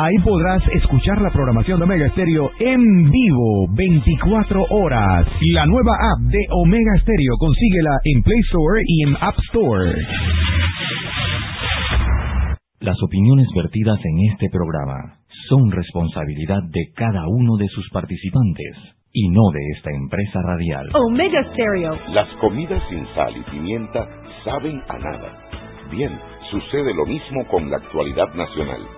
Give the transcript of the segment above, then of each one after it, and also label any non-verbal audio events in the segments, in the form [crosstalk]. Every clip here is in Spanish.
Ahí podrás escuchar la programación de Omega Stereo en vivo 24 horas. La nueva app de Omega Stereo consíguela en Play Store y en App Store. Las opiniones vertidas en este programa son responsabilidad de cada uno de sus participantes y no de esta empresa radial. Omega Stereo. Las comidas sin sal y pimienta saben a nada. Bien, sucede lo mismo con la actualidad nacional.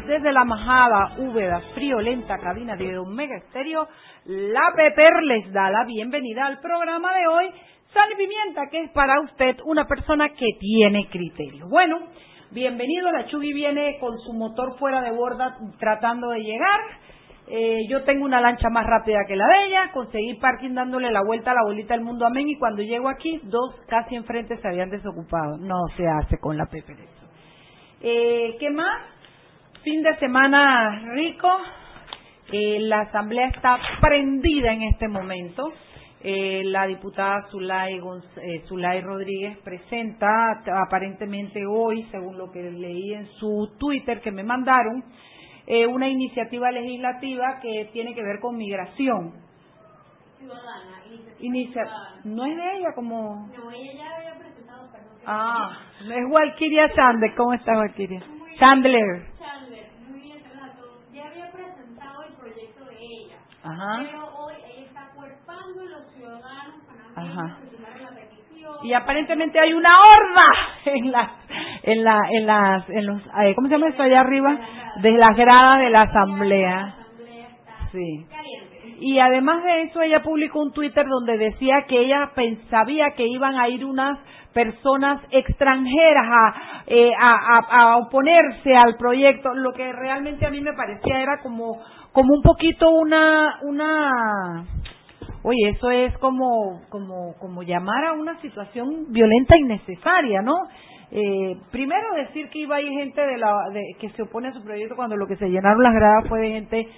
Desde la majada, húmeda, friolenta cabina de Omega Estéreo. La Peper les da la bienvenida al programa de hoy, Sal y Pimienta, que es para usted una persona que tiene criterio. Bueno, bienvenido, la Chugui viene con su motor fuera de borda tratando de llegar. Eh, yo tengo una lancha más rápida que la de ella, conseguí parking dándole la vuelta a la bolita del mundo amén y cuando llego aquí, dos casi enfrente se habían desocupado. No se hace con la Peper eso. Eh, ¿Qué más? Fin de semana rico. Eh, la asamblea está prendida en este momento. Eh, la diputada Zulay, eh, Zulay Rodríguez presenta aparentemente hoy, según lo que leí en su Twitter que me mandaron, eh, una iniciativa legislativa que tiene que ver con migración. ciudadana, iniciativa Inicia- ciudadana. no es de ella como... No, ella ya había presentado, perdón. Ah, no es Walkiria Chandler. ¿Cómo está Walkiria? Chandler. Chandler, muy bien, relato. Ya había presentado el proyecto de ella. Ajá. Pero hoy ella está cuerpando a los ciudadanos Ajá. y aparentemente hay una horda [laughs] en las en la en las en los eh, cómo se llama eso allá arriba de las gradas de la asamblea. Sí. Y además de eso ella publicó un Twitter donde decía que ella pensaba que iban a ir unas personas extranjeras a, eh, a, a- a oponerse al proyecto. Lo que realmente a mí me parecía era como como un poquito una una Oye, eso es como, como, como llamar a una situación violenta innecesaria, ¿no? Eh, primero decir que iba a ir gente de la, de, que se opone a su proyecto cuando lo que se llenaron las gradas fue de gente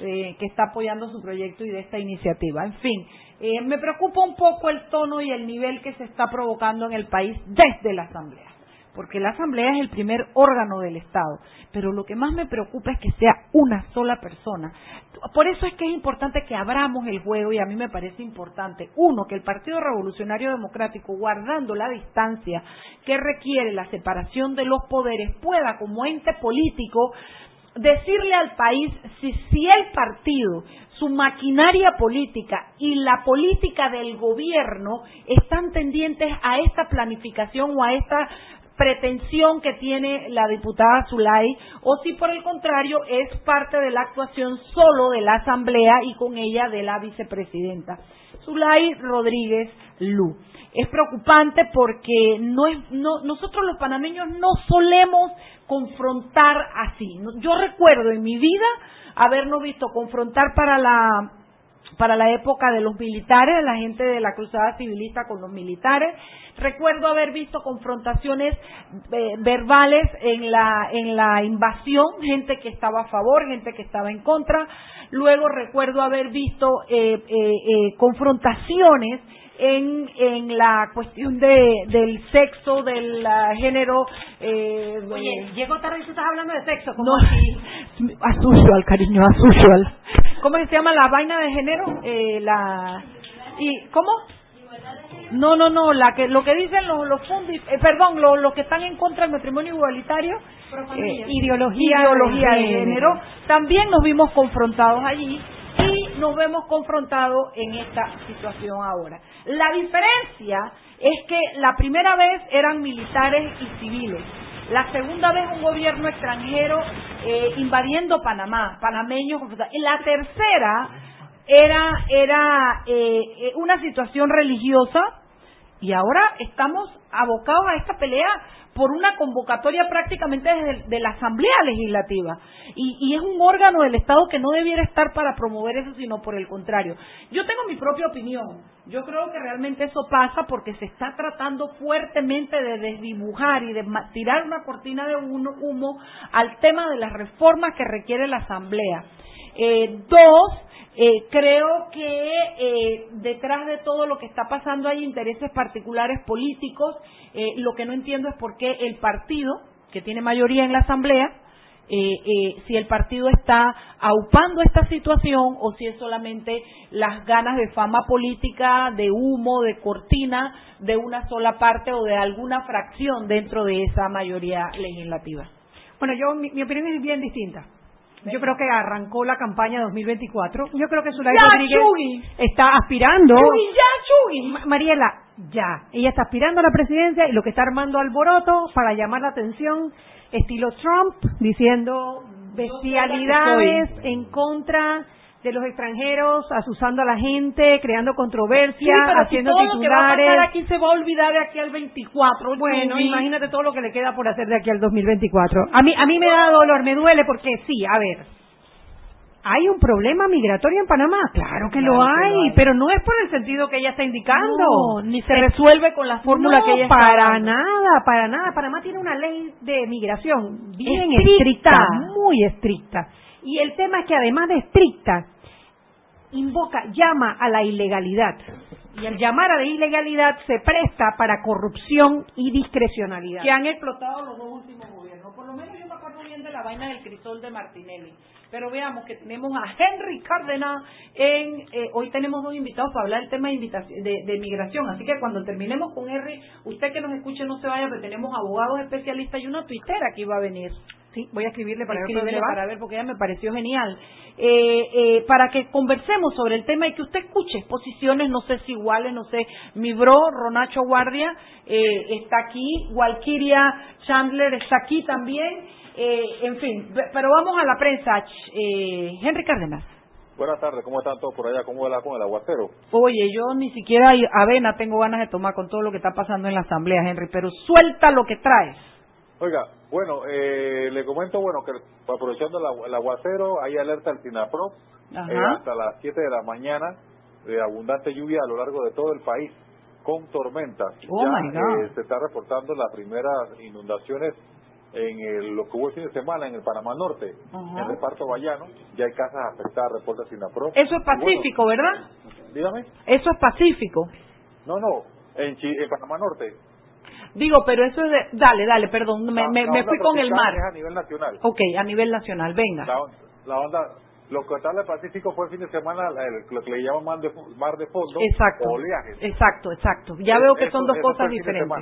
eh, que está apoyando su proyecto y de esta iniciativa. En fin, eh, me preocupa un poco el tono y el nivel que se está provocando en el país desde la Asamblea porque la Asamblea es el primer órgano del Estado, pero lo que más me preocupa es que sea una sola persona. Por eso es que es importante que abramos el juego y a mí me parece importante, uno, que el Partido Revolucionario Democrático, guardando la distancia que requiere la separación de los poderes, pueda como ente político decirle al país si, si el partido, su maquinaria política y la política del gobierno están tendientes a esta planificación o a esta pretensión que tiene la diputada Zulay o si por el contrario es parte de la actuación solo de la Asamblea y con ella de la vicepresidenta. Zulay Rodríguez Lu. Es preocupante porque no es, no, nosotros los panameños no solemos confrontar así. Yo recuerdo en mi vida habernos visto confrontar para la para la época de los militares, la gente de la cruzada civilista con los militares. Recuerdo haber visto confrontaciones eh, verbales en la en la invasión, gente que estaba a favor, gente que estaba en contra. Luego recuerdo haber visto eh, eh, eh, confrontaciones en, en la cuestión de, del sexo, del ah, género. Eh, Oye, llego tarde y tú estás hablando de sexo. ¿cómo no, así? [laughs] as usual, cariño, as usual. ¿Cómo se llama la vaina de género? Eh, la y ¿cómo? No, no, no, la que lo que dicen los los fundis, eh, perdón, los, los que están en contra del matrimonio igualitario, eh, ideología, ideología de género, también nos vimos confrontados allí y nos vemos confrontados en esta situación ahora. La diferencia es que la primera vez eran militares y civiles. La segunda vez un gobierno extranjero eh, invadiendo Panamá, panameños. Y la tercera era, era eh, eh, una situación religiosa Y ahora estamos abocados a esta pelea por una convocatoria prácticamente desde de la Asamblea Legislativa. Y, y, es un órgano del Estado que no debiera estar para promover eso, sino por el contrario. Yo tengo mi propia opinión. Yo creo que realmente eso pasa porque se está tratando fuertemente de desdibujar y de tirar una cortina de humo al tema de las reformas que requiere la Asamblea. Eh, dos, eh, creo que eh, detrás de todo lo que está pasando hay intereses particulares políticos. Eh, lo que no entiendo es por qué el partido, que tiene mayoría en la Asamblea, si el partido está aupando esta situación o si es solamente las ganas de fama política, de humo, de cortina de una sola parte o de alguna fracción dentro de esa mayoría legislativa. Bueno, yo mi opinión es bien distinta. Yo creo que arrancó la campaña 2024. Yo creo que Zulay Rodríguez está aspirando. ya, Mariela, ya. Ella está aspirando a la presidencia y lo que está armando alboroto para llamar la atención, estilo Trump, diciendo bestialidades en contra de los extranjeros, asusando a la gente, creando controversia, haciendo todo titulares. Lo que aquí se va a olvidar de aquí al 24. Bueno, imagínate todo lo que le queda por hacer de aquí al 2024. A mí, a mí me da dolor, me duele porque sí, a ver. ¿Hay un problema migratorio en Panamá? Claro que, lo, hay, pero no es por el sentido que ella está indicando. No, ni se resuelve con la fórmula que ella está para nada, para nada. Panamá tiene una ley de migración bien estricta, muy estricta. Y el tema es que además de estricta, invoca, llama a la ilegalidad. Y el llamar a la ilegalidad se presta para corrupción y discrecionalidad. Que han explotado los dos últimos gobiernos. Por lo menos yo me acuerdo bien de la vaina del crisol de Martinelli. Pero veamos que tenemos a Henry Cárdenas en... Eh, hoy tenemos dos invitados para hablar del tema de, de, migración. Así que cuando terminemos con Henry, usted que nos escuche no se vaya, porque tenemos abogados especialistas y una tuitera que iba a venir. Sí, voy a escribirle para, ver, para ver porque ella me pareció genial. Eh, eh, para que conversemos sobre el tema y que usted escuche posiciones, no sé si iguales, no sé. Mi bro, Ronacho Guardia, eh, está aquí. Walkiria Chandler está aquí también. en fin, pero vamos a la prensa. Henry Cárdenas. Buenas tardes, ¿cómo están todos por allá? ¿Cómo va con el aguacero? Oye, yo ni siquiera avena tengo ganas de tomar con todo lo que está pasando en la asamblea, Henry, pero suelta lo que traes. Oiga, bueno, eh, le comento, bueno, que aprovechando el aguacero, hay alerta al SINAPRO eh, hasta las 7 de la mañana de abundante lluvia a lo largo de todo el país, con tormentas. Oh ya eh, se está reportando las primeras inundaciones en el, lo que hubo el fin de semana en el Panamá Norte, en el reparto Bayano, ya hay casas afectadas, reporta SINAPRO. Eso es pacífico, ¿verdad? Dígame. Eso es pacífico. No, no, en, en Panamá Norte Digo, pero eso es de... Dale, dale, perdón, me, me, fui con el mar. a nivel nacional. Ok, a nivel nacional, venga. La, onda, lo que está en el Pacífico fue el fin de semana lo que le llaman mar de, mar de fondo exacto, oleaje. Exacto, exacto. Ya veo que son dos cosas diferentes.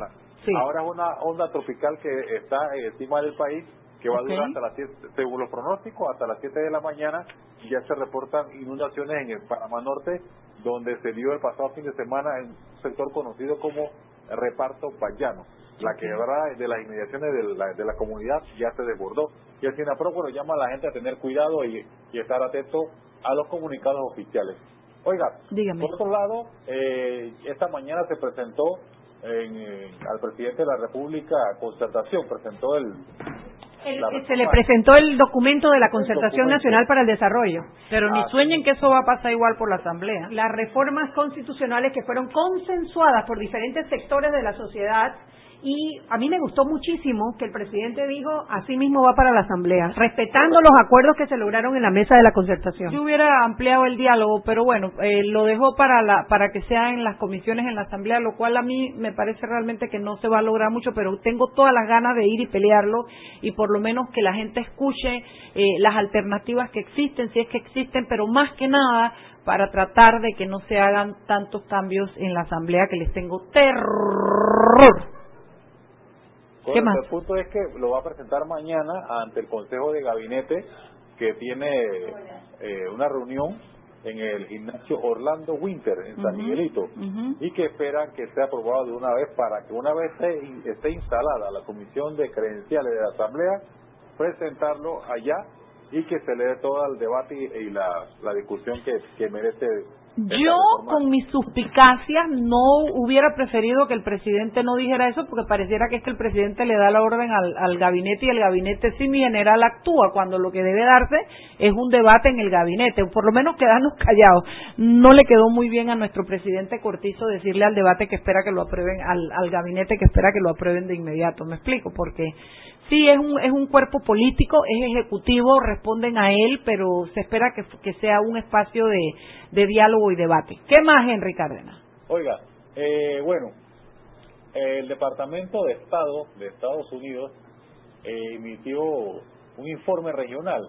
Sí. Ahora es una onda tropical que está encima del país que va a durar hasta las 7, según los pronósticos, hasta las 7 de la mañana ya se reportan inundaciones en el Panamá Norte, donde se dio el pasado fin de semana en un sector conocido como reparto payano. La quebrada de las inmediaciones de la, de la comunidad ya se desbordó. Y el SINAPRO bueno, llama a la gente a tener cuidado y, estar atento a los comunicados oficiales. Oiga, por otro lado, eh, esta mañana se presentó al presidente de la República concertación, presentó el, se le presentó el documento de la Concertación Nacional para el Desarrollo. Pero ni sueñen que eso va a pasar igual por la Asamblea. Las reformas constitucionales que fueron consensuadas por diferentes sectores de la sociedad y a mí me gustó muchísimo que el presidente dijo, así mismo va para la Asamblea, respetando los acuerdos que se lograron en la mesa de la concertación. Yo hubiera ampliado el diálogo, pero bueno, eh, lo dejó para, la, para que sea en las comisiones en la Asamblea, lo cual a mí me parece realmente que no se va a lograr mucho, pero tengo todas las ganas de ir y pelearlo y por lo menos que la gente escuche eh, las alternativas que existen, si es que existen, pero más que nada para tratar de que no se hagan tantos cambios en la Asamblea que les tengo terror. El punto es que lo va a presentar mañana ante el Consejo de Gabinete que tiene eh, una reunión en el gimnasio Orlando Winter en San Miguelito y que esperan que sea aprobado de una vez para que una vez esté, instalada la comisión de credenciales de la Asamblea presentarlo allá y que se le dé todo el debate y, la, discusión que, merece Yo, con mis suspicacias, no hubiera preferido que el presidente no dijera eso porque pareciera que es que el presidente le da la orden al, al gabinete y el gabinete sí mi general actúa cuando lo que debe darse es un debate en el gabinete, o por lo menos quedarnos [laughs] callados. No le quedó muy bien a nuestro presidente Cortizo decirle al debate que espera que lo aprueben, al, al gabinete que espera que lo aprueben de inmediato. ¿Me explico? Porque Sí, es un, es un cuerpo político, es ejecutivo, responden a él, pero se espera que, que sea un espacio de, de, diálogo y debate. ¿Qué más, Henry Cárdenas? Oiga, eh, bueno, el Departamento de Estado de Estados Unidos eh, emitió un informe regional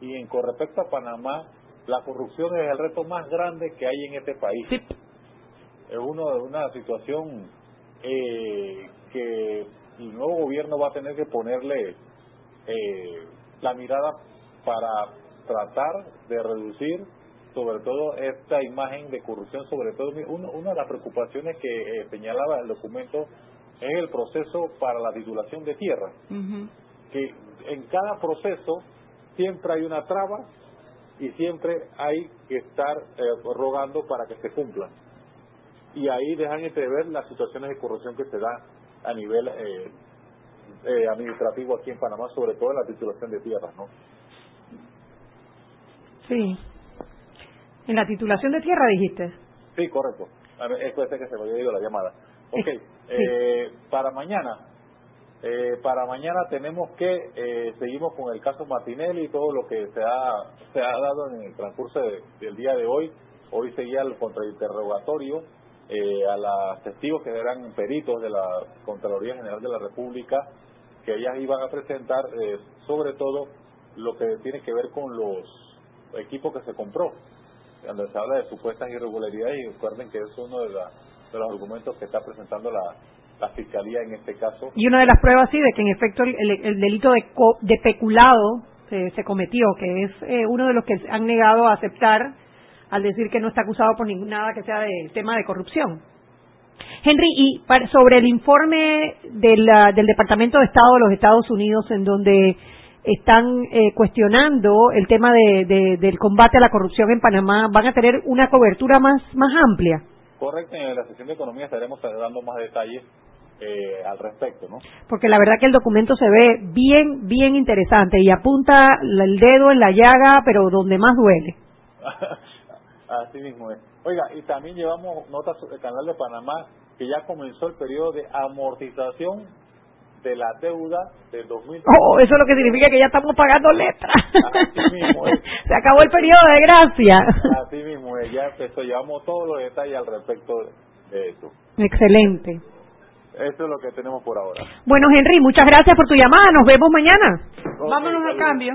y en con respecto a Panamá, la corrupción es el reto más grande que hay en este país. Es uno, una situación eh, que el nuevo gobierno va a tener que ponerle eh, la mirada para tratar de reducir sobre todo esta imagen de corrupción, sobre todo una de las preocupaciones que eh, señalaba el documento es el proceso para la titulación de tierra, que en cada proceso siempre hay una traba y siempre hay que estar eh, rogando para que se cumpla. Y ahí dejan entrever las situaciones de corrupción que se da a nivel eh, eh, administrativo aquí en Panamá, sobre todo en la titulación de tierras, ¿no? Sí. ¿En la titulación de tierra dijiste? Sí, correcto. Esto es que se me había ido la llamada. Ok, eh, para mañana, eh, para mañana tenemos que, eh, seguimos con el caso Martinelli y todo lo que se ha, se ha dado en el transcurso del día de hoy. Hoy seguía el contrainterrogatorio eh, a los testigos que eran peritos de la Contraloría General de la República, que ellas iban a presentar eh, sobre todo lo que tiene que ver con los equipos que se compró, cuando se habla de supuestas irregularidades y recuerden que es uno de, de los argumentos que está presentando la, la Fiscalía en este caso. Y una de las pruebas, sí, de que en efecto el, delito de, de peculado se cometió, que es eh, uno de los que han negado a aceptar al decir que no está acusado por nada que sea del tema de corrupción. Henry, y sobre el informe del, del Departamento de Estado de los Estados Unidos, en donde están eh, cuestionando el tema de, del combate a la corrupción en Panamá, van a tener una cobertura más, más amplia. Correcto, en la sesión de economía estaremos dando más detalles eh, al respecto, ¿no? Porque la verdad que el documento se ve bien, bien interesante y apunta el dedo en la llaga, pero donde más duele. [laughs] Así mismo es. Oiga, y también llevamos notas del Canal de Panamá que ya comenzó el periodo de amortización de la deuda del 2000. Oh, eso es lo que significa que ya estamos pagando letras. Así mismo es. [laughs] Se acabó el periodo de gracia. Así mismo es, ya empezó, llevamos todos los detalles al respecto de eso. Excelente. Eso es lo que tenemos por ahora. Bueno, Henry, muchas gracias por tu llamada. Nos vemos mañana. Vámonos al cambio.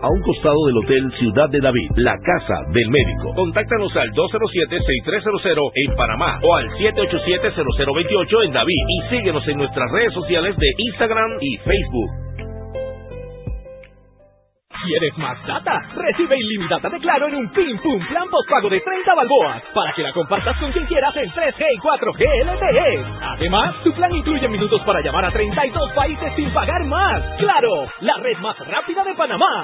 a un costado del Hotel Ciudad de David, la casa del médico. Contáctanos al 207-6300 en Panamá o al 787-0028 en David y síguenos en nuestras redes sociales de Instagram y Facebook. ¿Quieres más data? Recibe ilimitada de Claro en un Pim Pum Plan postpago de 30 balboas para que la compartas con quien quieras en 3G y 4G LTE. Además, tu plan incluye minutos para llamar a 32 países sin pagar más. ¡Claro! La red más rápida de Panamá.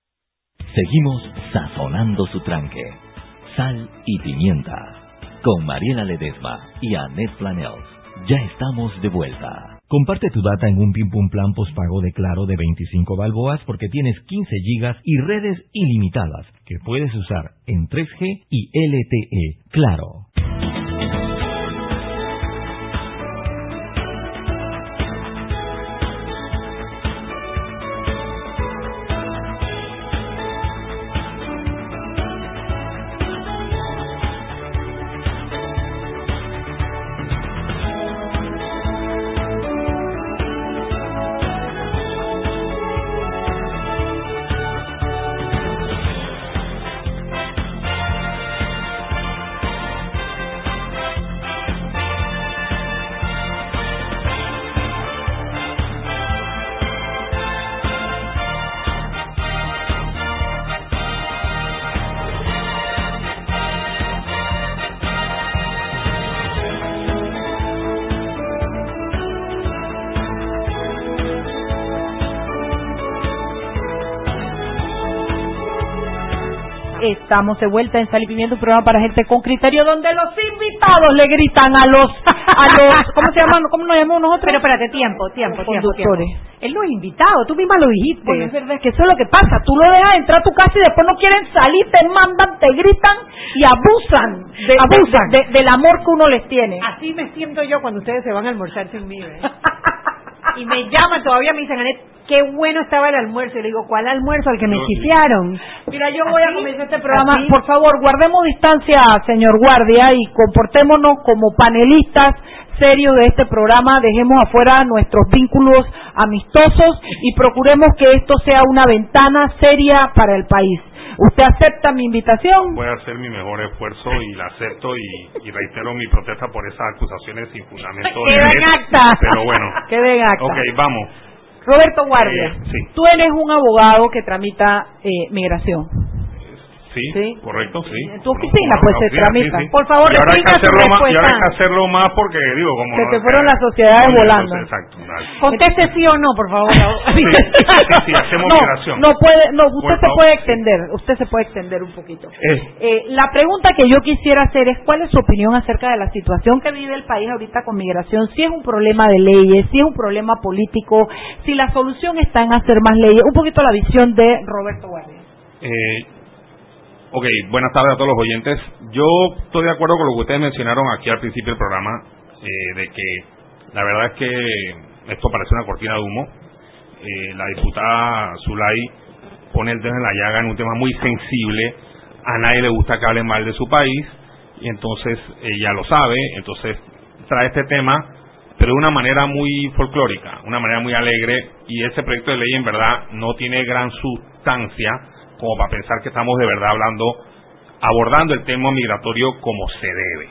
Seguimos sazonando su tranque. Sal y pimienta. Con Mariela Ledesma y Annette Planels. Ya estamos de vuelta. Comparte tu data en un Pim Pum Plan postpago de Claro de 25 balboas porque tienes 15 gigas y redes ilimitadas que puedes usar en 3G y LTE. Claro. Estamos de vuelta en Sal y Pimiento, un programa para gente con criterio, donde los invitados le gritan a los, a los, [laughs] ¿cómo se llaman? ¿Cómo nos llamamos nosotros? Pero espérate, tiempo, tiempo, tiempo, tiempo. Él no es invitado, tú misma lo dijiste. Bueno, es verdad, es que eso es lo que pasa. Tú lo dejas entrar a tu casa y después no quieren salir, te mandan, te gritan y abusan, de- Abusan. de- de- del amor que uno les tiene. Así me siento yo cuando ustedes se van a almorzar sin mí. ¿eh? [laughs] y me llaman, todavía me dicen, Anet, qué bueno estaba el almuerzo. Y le digo, ¿cuál almuerzo? Al que me chifiaron. Mira, yo voy a comenzar este programa. ¿Así? Por favor, guardemos distancia, señor guardia, y comportémonos como panelistas serios de este programa. Dejemos afuera nuestros vínculos amistosos y procuremos que esto sea una ventana seria para el país. ¿Usted acepta mi invitación? Voy a hacer mi mejor esfuerzo y la acepto y, y reitero mi protesta por esas acusaciones sin fundamento. [laughs] Queda en acta. Pero bueno. [laughs] Quede en acta. Ok, vamos. Roberto Guardia, Eh, sí. tú eres un abogado que tramita eh, migración. Sí, Sí. correcto, sí. En tu oficina, pues, se oficina, tramita. sí, sí. Por favor, y ahora hay que hacerlo más, y ahora hay que hacerlo más porque digo como Se no- te fueron las sociedades Entonces, volando. Exacto. Conteste sí o no, por favor. [laughs] Sí, sí, sí, hacemos no, migración. no puede, no, usted Por se favor. puede extender, usted se puede extender un poquito. Eh, Eh, la pregunta que yo quisiera hacer es cuál es su opinión acerca de la situación que vive el país ahorita con migración, si es un problema de leyes, si es un problema político, si la solución está en hacer más leyes, un poquito la visión de Roberto Guardia. Eh, ok, buenas tardes a todos los oyentes. Yo estoy de acuerdo con lo que ustedes mencionaron aquí al principio del programa, eh, de que la verdad es que esto parece una cortina de humo. Eh, la diputada Zulay pone el dedo en la llaga en un tema muy sensible. A nadie le gusta que hable mal de su país y entonces ella lo sabe, entonces trae este tema, pero de una manera muy folclórica, una manera muy alegre y ese proyecto de ley en verdad no tiene gran sustancia como para pensar que estamos de verdad hablando, abordando el tema migratorio como se debe.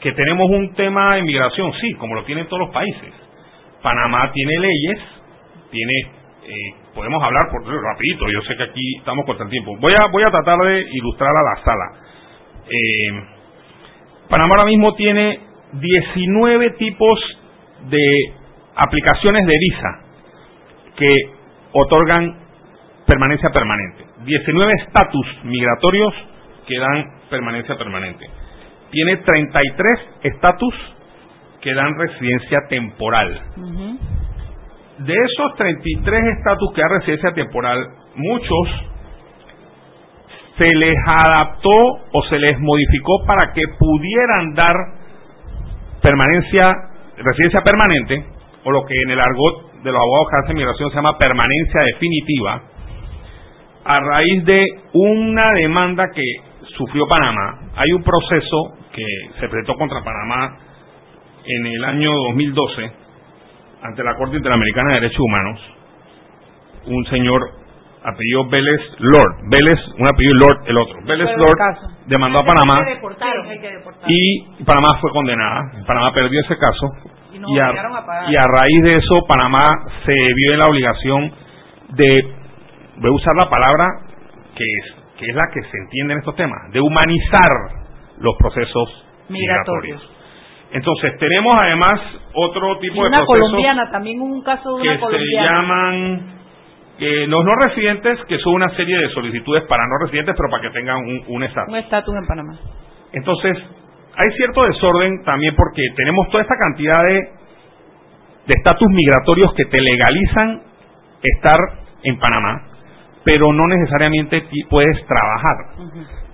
Que tenemos un tema de migración, sí, como lo tienen todos los países. Panamá tiene leyes, tiene, eh, podemos hablar por rapidito, yo sé que aquí estamos contra el tiempo. Voy a, voy a tratar de ilustrar a la sala. Eh, Panamá ahora mismo tiene 19 tipos de aplicaciones de visa que otorgan permanencia permanente. 19 estatus migratorios que dan permanencia permanente. Tiene 33 estatus que dan residencia temporal. De esos 33 estatus que dan residencia temporal, muchos se les adaptó o se les modificó para que pudieran dar permanencia, residencia permanente, o lo que en el argot de los abogados que hacen migración se llama permanencia definitiva, a raíz de una demanda que sufrió Panamá. Hay un proceso que se presentó contra Panamá en el año 2012 ante la Corte Interamericana de Derechos Humanos. Un señor apellido Vélez Lord, Vélez, un apellido Lord, el otro. Vélez Lord demandó a Panamá y Panamá fue condenada. Panamá perdió ese caso y, a, y a raíz de eso Panamá se vio en la obligación de, voy a usar la palabra que es, que es la que se entiende en estos temas, de humanizar los procesos migratorios. Entonces, tenemos además otro tipo de una procesos colombiana, también un caso de una que colombiana. se llaman eh, los no residentes, que son una serie de solicitudes para no residentes, pero para que tengan un un estatus. Un estatus en Panamá. Entonces, hay cierto desorden también porque tenemos toda esta cantidad de de estatus migratorios que te legalizan estar en Panamá, pero no necesariamente puedes trabajar.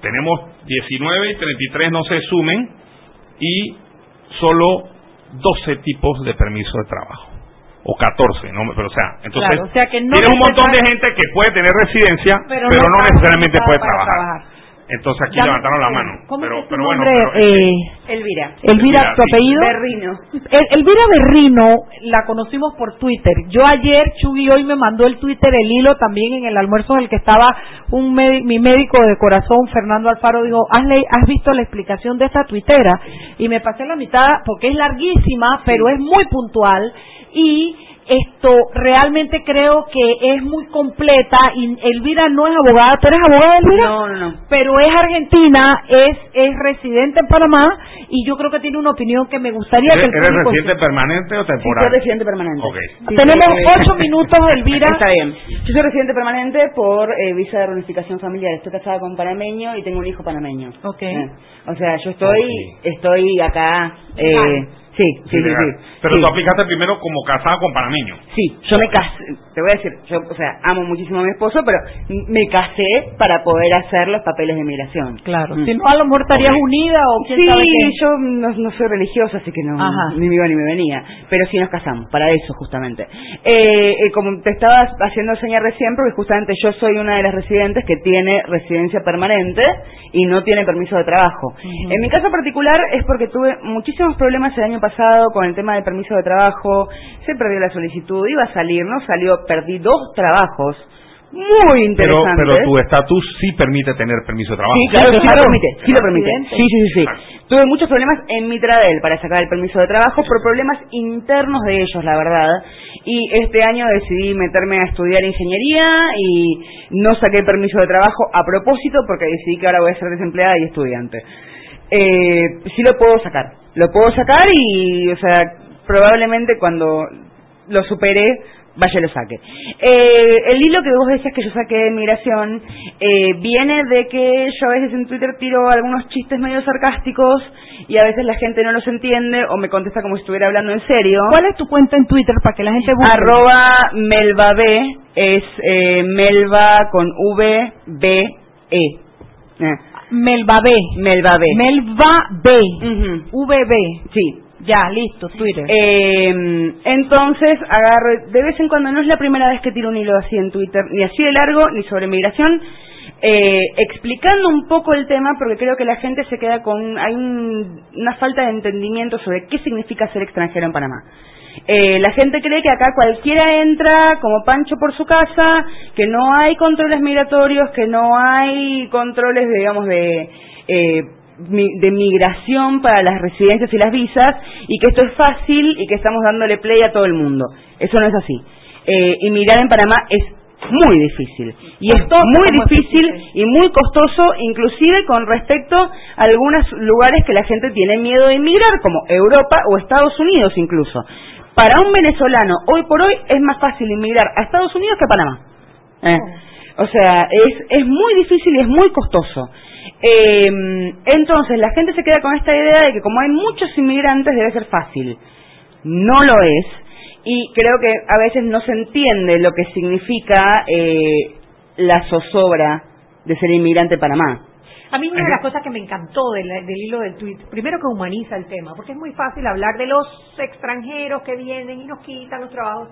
Tenemos 19 y 33 no se sumen y solo 12 tipos de permiso de trabajo. O 14, ¿no? Pero, o sea, entonces, Claro, o sea que no tienes un montón de gente que puede tener residencia, Pero pero, no necesariamente puede trabajar. Entonces aquí Dame- levantaron la mano. ¿Cómo pero, es tu pero bueno, nombre? pero- Eh, Elvira. Elvira, ¿tu sí. apellido? Berrino. El- Elvira Berrino la conocimos por Twitter. Yo ayer, Chugui hoy me mandó el Twitter, el hilo también en el almuerzo en el que estaba un mi médico de corazón, Fernando Alfaro, dijo, ¿Has, le- ¿has visto la explicación de esta tuitera? Y me pasé la mitad porque es larguísima, pero es muy puntual y esto realmente creo que es muy completa y Elvira no es abogada, ¿tú eres abogada Elvira? No, no, no. Pero es argentina, es, es residente en Panamá y yo creo que tiene una opinión que me gustaría que ¿Eres, el eres público residente permanente o Sí, soy temporal? residente permanente. Ok. Sí, Tenemos eh, ocho minutos, Elvira. Está bien. Yo soy residente permanente por eh, visa de reunificación familiar. Estoy casada con un panameño y tengo un hijo panameño. Ok. Eh, O sea, yo estoy estoy acá. Eh, sí, sí, sí, sí. Pero Sí. tú aplicaste primero como casada con panameño. Sí, yo me casé, te voy a decir, yo, o sea, amo muchísimo a mi esposo, pero me casé para poder hacer los papeles de migración. Claro, Mm. si no a lo mejor estarías unida o quién Sí, sabe qué. yo no, no soy religiosa, así que no, Ajá. ni me iba ni me venía. Pero sí nos casamos, para eso justamente. Eh, eh, como te estaba haciendo señal recién, porque justamente yo soy una de las residentes que tiene residencia permanente y no tiene permiso de trabajo. En mi caso particular es porque tuve muchísimos problemas el año pasado con el tema del permiso de trabajo, se perdió la solicitud, iba a salir, no salió, perdí dos trabajos muy Pero, interesantes. pero tu estatus sí permite tener permiso de trabajo. Sí, claro, sí lo permite, sí lo permite. Accidente. Sí, sí, sí, sí. Tuve muchos problemas en mi Tradel para sacar el permiso de trabajo por problemas internos de ellos, la verdad. Y este año decidí meterme a estudiar ingeniería y no saqué el permiso de trabajo a propósito porque decidí que ahora voy a ser desempleada y estudiante. Eh, sí lo puedo sacar, lo puedo sacar y, o sea, probablemente cuando lo supere vaya lo saque. Eh, el hilo que vos decías que yo saqué de migración eh, viene de que yo a veces en Twitter tiro algunos chistes medio sarcásticos y a veces la gente no los entiende o me contesta como si estuviera hablando en serio. ¿Cuál es tu cuenta en Twitter para que la gente busque? Arroba es eh, Melva con V B E. Eh, Melba B. Melva B. Melba B. VB. Sí. Ya, listo, Twitter. Eh, entonces, agarro, de vez en cuando, no es la primera vez que tiro un hilo así en Twitter, ni así de largo, ni sobre migración, eh, explicando un poco el tema, porque creo que la gente se queda con, hay un- una falta de entendimiento sobre qué significa ser extranjero en Panamá. Eh, la gente cree que acá cualquiera entra como Pancho por su casa, que no hay controles migratorios, que no hay controles, digamos, de, eh, de migración para las residencias y las visas, y que esto es fácil y que estamos dándole play a todo el mundo. Eso no es así. Eh, inmigrar en Panamá es muy difícil. Y es muy difícil y muy costoso, inclusive con respecto a algunos lugares que la gente tiene miedo de inmigrar, como Europa o Estados Unidos incluso. Para un venezolano, hoy por hoy, es más fácil inmigrar a Estados Unidos que a Panamá. Eh, O sea, es, es muy difícil y es muy costoso. Eh, entonces, la gente se queda con esta idea de que como hay muchos inmigrantes debe ser fácil. No lo es. Y creo que a veces no se entiende lo que significa eh, la zozobra de ser inmigrante en Panamá. A mí una de las cosas que me encantó del, del, hilo del tweet, primero que humaniza el tema, porque es muy fácil hablar de los extranjeros que vienen y nos quitan los trabajos.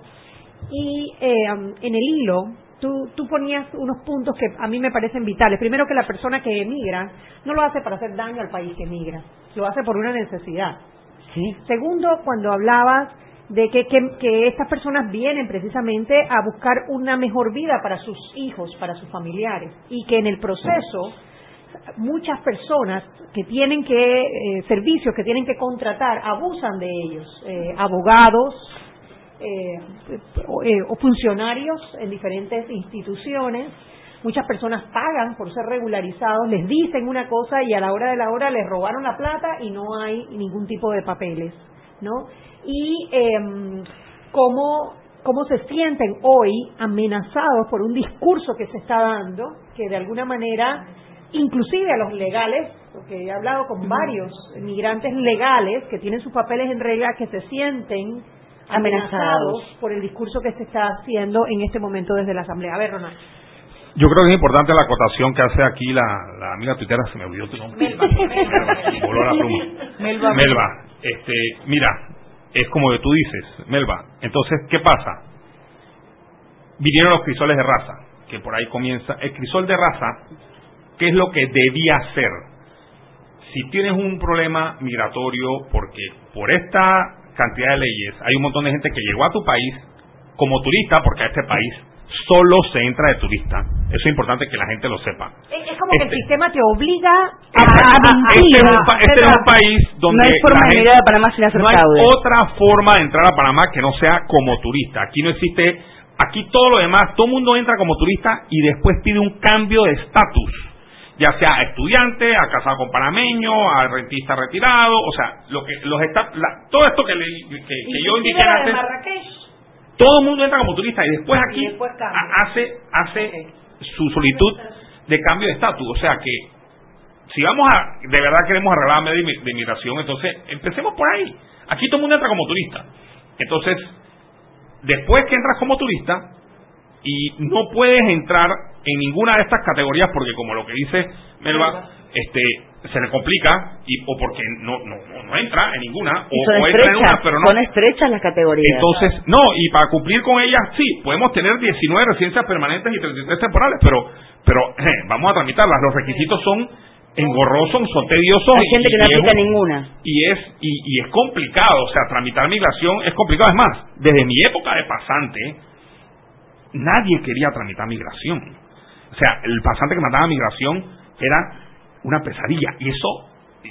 Y eh, en el hilo tú, tú ponías unos puntos que a mí me parecen vitales. Primero que la persona que emigra no lo hace para hacer daño al país que emigra, lo hace por una necesidad. ¿Sí? Segundo, cuando hablabas de que, que, que, estas personas vienen precisamente a buscar una mejor vida para sus hijos, para sus familiares, y que en el proceso muchas personas que tienen que, eh, servicios que tienen que contratar, abusan de ellos, eh, abogados eh, eh, o funcionarios en diferentes instituciones. Muchas personas pagan por ser regularizados, les dicen una cosa y a la hora de la hora les robaron la plata y no hay ningún tipo de papeles, ¿no? Y eh, cómo, cómo se sienten hoy amenazados por un discurso que se está dando, que de alguna manera inclusive a los legales, porque he hablado con varios migrantes legales que tienen sus papeles en regla, que se sienten amenazados por el discurso que se está haciendo en este momento desde la Asamblea. A ver, Ronald. Yo creo que es importante la acotación que hace aquí la, la amiga tuitera, se me olvidó tu nombre. Melba. Melba, voló la pluma. Melba. Melba. Este, mira, es como tú dices, Melba. Entonces, ¿qué pasa? Vinieron los crisoles de raza, que por ahí comienza. El crisol de raza ¿Qué es lo que debía hacer? Si tienes un problema migratorio, porque por esta cantidad de leyes hay un montón de gente que llegó a tu país como turista, porque a este país solo se entra de turista. Eso es importante que la gente lo sepa. Es, como que el sistema te obliga a, a mentir. Este es un, este es un país donde no hay forma de gente- a Panamá sin hacer no hay otra forma de entrar a Panamá que no sea como turista. Aquí no existe, aquí todo lo demás, todo el mundo entra como turista y después pide un cambio de estatus, ya sea a estudiante, a casado con panameño, a rentista retirado, o sea, lo que los esta- la- todo esto que, le- que, que yo indiqué antes, todo el mundo entra como turista y después aquí Y después hace hace su solicitud de cambio de estatus, o sea que si vamos a, de verdad queremos arreglar la de inmigración, entonces empecemos por ahí. Aquí todo el mundo entra como turista. Entonces, después que entras como turista y no puedes entrar en ninguna de estas categorías porque como lo que dice Melba, este se le complica y o porque no no, no, entra en ninguna o, son o entra en una pero no son estrechas las categorías. entonces, no, y para cumplir con ellas, sí, podemos tener 19 residencias permanentes y 33 temporales, pero pero eh, [clears throat] vamos a tramitarlas. Los requisitos son engorrosos, son tediosos. Hay gente que no aplica un- ninguna. Y es, y, y es complicado, o sea, tramitar migración es complicado. Es más, desde mi época de pasante, nadie quería tramitar migración. O sea, el pasante que mandaba migración era una pesadilla. Y eso,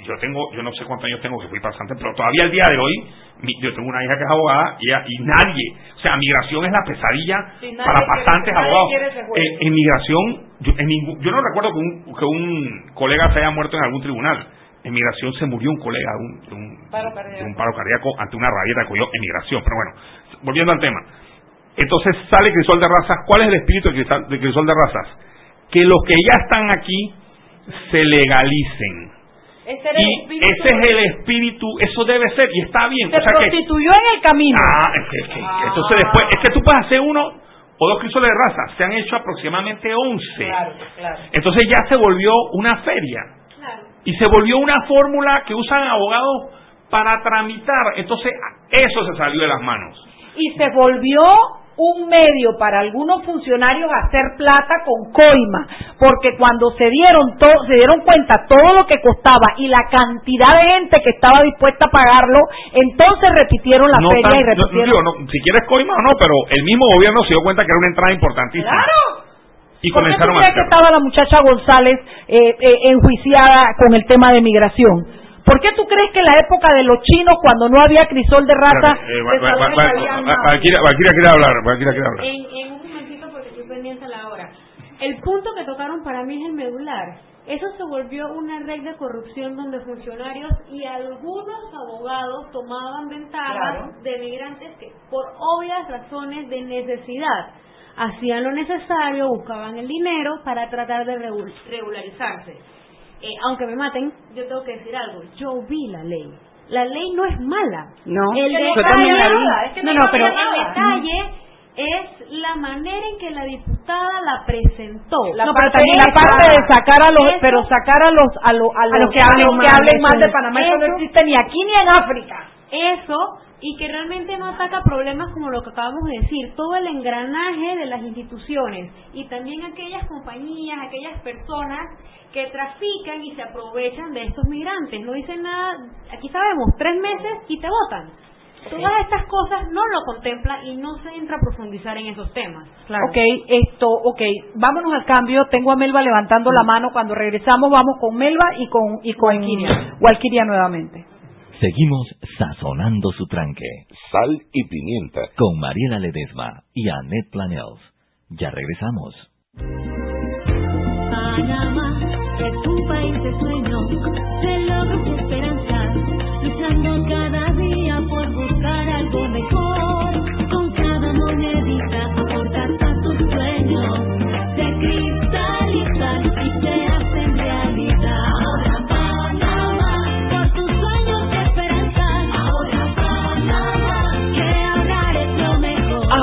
yo tengo, yo no sé cuántos años tengo que fui pasante, pero todavía el día de hoy, mi- yo tengo una hija que es abogada y, ella- y nadie, o sea, migración es la pesadilla Sí, para pasantes, abogados. juego. En, migración, yo, en ningún- yo no recuerdo que un, que un colega se haya muerto en algún tribunal. En migración se murió un colega de un, de un, Paro de cardíaco. un paro cardíaco ante una rabieta que cogió en migración. Pero bueno, volviendo al tema. Entonces sale Crisol de Razas. ¿Cuál es el espíritu de Crisol de, Crisol de Razas? Que los que ya están aquí se legalicen. Ese era el Y espíritu ese es el espíritu, eso debe ser, y está bien. Se o sea que, prostituyó en el camino. Ah, es que, es que- entonces después, es que tú puedes hacer uno o dos crisoles de raza, se han hecho aproximadamente 11. Claro, claro. Entonces ya se volvió una feria. Y se volvió una fórmula que usan abogados para tramitar. Entonces eso se salió de las manos. y se volvió un medio para algunos funcionarios hacer plata con coima, porque cuando se dieron to- se dieron cuenta todo lo que costaba y la cantidad de gente que estaba dispuesta a pagarlo, entonces repitieron la No feria tan- y no- repitieron. digo, no, si quieres coima o no, pero el mismo gobierno se dio cuenta que era una entrada importantísima. Claro. Y ¿Por qué comenzaron a que estaba la muchacha González eh, eh, enjuiciada con el tema de migración? ¿Por qué tú crees que en la época de los chinos, cuando no había crisol de raza, Espérate, eh? Valkyria quiere hablar, Valkyria quiere hablar. En, en un momentito porque estoy pendiente a la hora. El punto que tocaron para mí es el medular. Eso se volvió una red de corrupción donde funcionarios y algunos abogados tomaban ventaja Claro. de migrantes que por obvias razones de necesidad hacían lo necesario, buscaban el dinero para tratar de regu- regularizarse. Eh, aunque me maten, yo tengo que decir algo. Yo vi la ley. La ley no es mala. No, el detalle, la es que No, no, pero- el detalle es la manera en que la diputada la presentó. La parte, la parte de sacar a los, pero sacar a los a, los, a los, que hablen, que hablen mal de Panamá, eso no existe ni aquí ni en África. Eso y que realmente no ataca problemas como lo que acabamos de decir, todo el engranaje de las instituciones y también aquellas compañías, aquellas personas que trafican y se aprovechan de estos migrantes. No dicen nada, aquí sabemos, tres meses y te votan. Todas estas cosas no lo contempla y no se entra a profundizar en esos temas. Claro. Ok, esto, ok, vámonos al cambio. Tengo a Melba levantando la mano. Cuando regresamos vamos con Melba y con, y con. Walkiria nuevamente. Seguimos sazonando su tranque. Sal y pimienta. Con Mariela Ledesma y Annette Planels. Ya regresamos. Panamá es un país de sueños, de logros y esperanza, luchando cada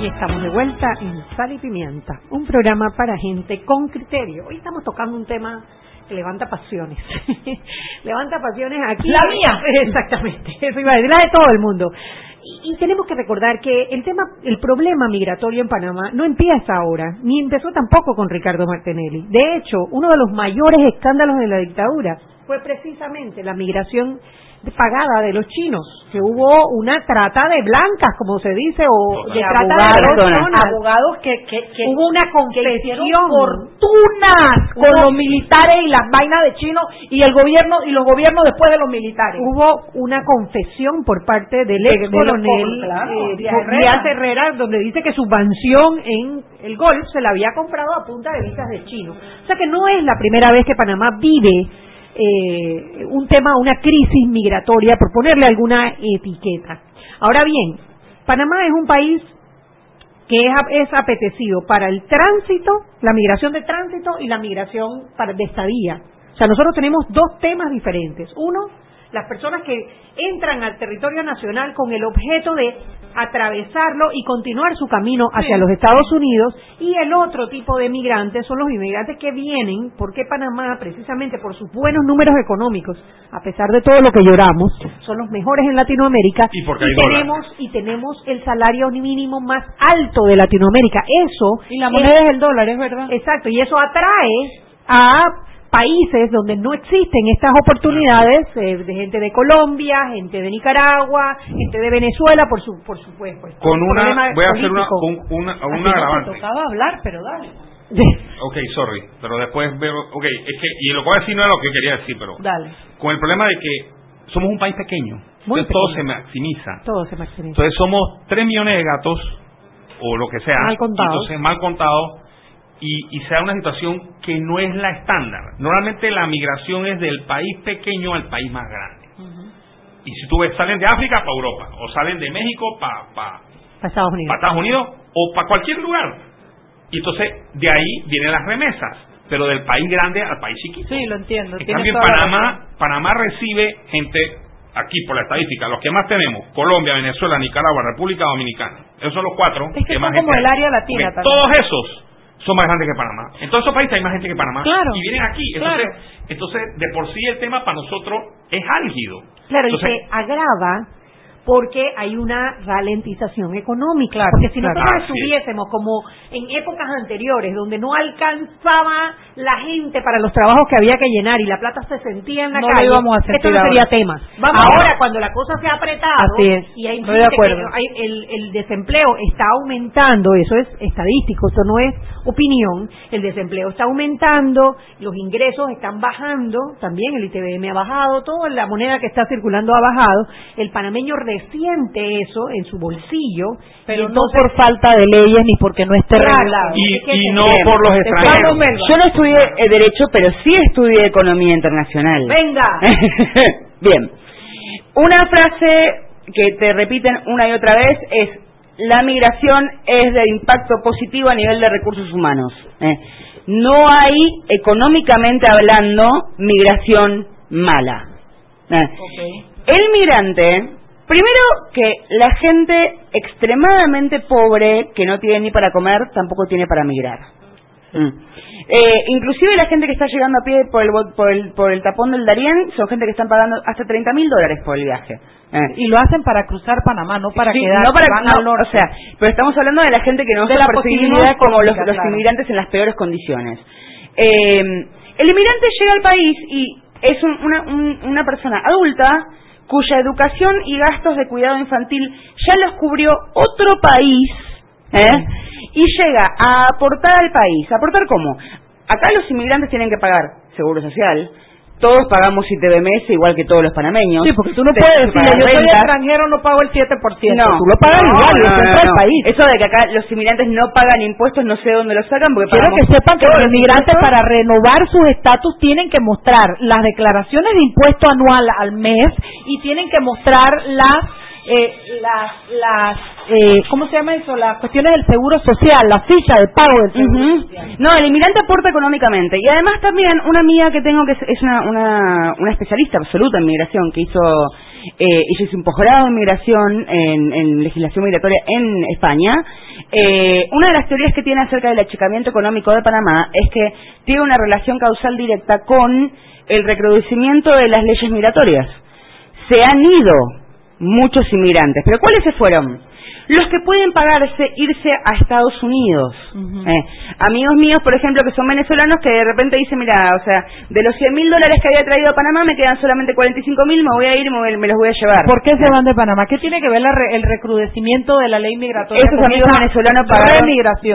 Y estamos de vuelta en Sal y Pimienta, un programa para gente con criterio. Hoy estamos tocando un tema que levanta pasiones. [laughs] levanta pasiones aquí. La mía. [laughs] Exactamente, eso iba a decir, la de todo el mundo. Y, y tenemos que recordar que el tema, el problema migratorio en Panamá no empieza ahora, ni empezó tampoco con Ricardo Martinelli. De hecho, uno de los mayores escándalos de la dictadura fue precisamente la migración pagada de los chinos, que hubo una trata de blancas, como se dice, o de, De trata abogados, de personas. abogados que, que, que hubo una confesión fortunas con Hubo- los militares y las vainas de chinos y el gobierno y los gobiernos después de los militares. Hubo una confesión por parte del De- ex coronel cor- claro, eh, Díaz Díaz Herrera. Donde dice que su mansión en el Golf se la había comprado a punta de visas de chino. O sea que no es la primera vez que Panamá vive eh, un tema, una crisis migratoria, por ponerle alguna etiqueta. Ahora bien, Panamá es un país que es, es apetecido para el tránsito, la migración de tránsito y la migración para, de estadía. O sea, nosotros tenemos dos temas diferentes. Uno, las personas que entran al territorio nacional con el objeto de atravesarlo y continuar su camino hacia los Estados Unidos. Y el otro tipo de migrantes son los inmigrantes que vienen porque Panamá precisamente por sus buenos números económicos a pesar de todo lo que lloramos son los mejores en Latinoamérica Y porque hay tenemos y tenemos el salario mínimo más alto de Latinoamérica. Eso Y la moneda es el dólar, es verdad. exacto y eso atrae a países donde no existen estas oportunidades eh, de gente de Colombia, gente de Nicaragua, gente de Venezuela, por su por supuesto. Con una, voy a hacer una, un- una, te agravante. Tocaba hablar, pero dale. [laughs] Ok, sorry, pero después veo, ok, es que, y lo que voy a decir no es lo que quería decir, pero Dale. con el problema de que somos un país pequeño, Muy entonces todo se maximiza. Todo se maximiza. Entonces somos 3 millones de gatos, o lo que sea, Mal contados. entonces mal contados, y, y se da una situación que no es la estándar. Normalmente la migración es del país pequeño al país más grande. Y si tú ves, salen de África para Europa, o salen de México para Estados Unidos. para Estados Unidos o para cualquier lugar. Y entonces de ahí vienen las remesas, pero del país grande al país chiquito. Sí, lo entiendo. En cambio, en Panamá. Panamá recibe gente, aquí por la estadística, los que más tenemos, Colombia, Venezuela, Nicaragua, República Dominicana. Esos son los cuatro Es que que más son como gente el área latina también. Todos esos son más grandes que Panamá. En todos esos países hay más gente que Panamá. Claro. Y vienen aquí. Entonces, Claro. entonces, de por sí el tema para nosotros es álgido. Claro, Entonces, y se agrava porque hay una ralentización económica. Claro, porque si nosotros estuviésemos como en épocas anteriores, donde no alcanzaba la gente para los trabajos que había que llenar y la plata se sentía en la No lo calle, íbamos a sentir esto no ahora. sería tema. Vamos. ahora, cuando la cosa se ha apretado Así es, y hay estoy de que- hay- el, el desempleo está aumentando, eso es estadístico, eso no es opinión, el desempleo está aumentando, los ingresos están bajando, también el ITBM ha bajado, toda la moneda que está circulando ha bajado, el panameño resiente eso en su bolsillo, Pero no por falta de leyes ni porque no esté regulado. y, es que y no por los extranjeros. Yo no estudié eh, Derecho, pero sí estudié Economía Internacional. Venga. [laughs] Bien. Una frase que te repiten una y otra vez es la migración es de impacto positivo a nivel de recursos humanos. Eh, No hay, económicamente hablando, migración mala. Eh, El migrante, primero que la gente extremadamente pobre que no tiene ni para comer, tampoco tiene para migrar. Mm. Eh, inclusive la gente que está llegando a pie por el, por el, por el tapón del Darién son gente que están pagando hasta 30 mil dólares por el viaje. Eh. Y lo hacen para cruzar Panamá, no para Sí, quedar. no para, van no, al norte. o sea, pero estamos hablando de la gente que no De la posibilidad como los, económica, los claro. inmigrantes en las peores condiciones. Eh, el inmigrante llega al país y es un- una, un- una persona adulta cuya educación y gastos de cuidado infantil ya los cubrió otro país ¿eh? Y llega a aportar al país. ¿Aportar cómo? Acá los inmigrantes tienen que pagar seguro social, todos pagamos ITBMS igual que todos los panameños. Sí, porque tú no puedes decirle, yo soy extranjero, no pago el 7%. No, tú lo pagas no, igual, no, no, no. país. Eso de que acá los inmigrantes no pagan impuestos, no sé dónde los sacan porque Quiero que sepan que los inmigrantes impuestos. para renovar sus estatus tienen que mostrar las declaraciones de impuesto anual al mes y tienen que mostrar las eh, las las eh, ¿cómo se llama eso? Las cuestiones del seguro social, la ficha de pago del seguro Ujú. social. No, el inmigrante aporta económicamente. Y además también una amiga que tengo que es, una, una, una especialista absoluta en migración, que hizo, eh, ella hizo un posgrado en migración, en, en legislación migratoria en España. Eh, una de las teorías que tiene acerca del achicamiento económico de Panamá es que tiene una relación causal directa con el recrudecimiento de las leyes migratorias. Se han ido muchos inmigrantes, pero ¿cuáles se fueron? Los que pueden pagarse irse a Estados Unidos. Eh, amigos míos, por ejemplo, que son venezolanos, que de repente dicen, mira, o sea, de los 100 mil dólares que había traído a Panamá, me quedan solamente 45 mil, me voy a ir y me, los voy a llevar. ¿Por qué se van de Panamá? ¿Qué tiene que ver la re- el recrudecimiento de la ley migratoria? Estos amigos venezolanos pagaron,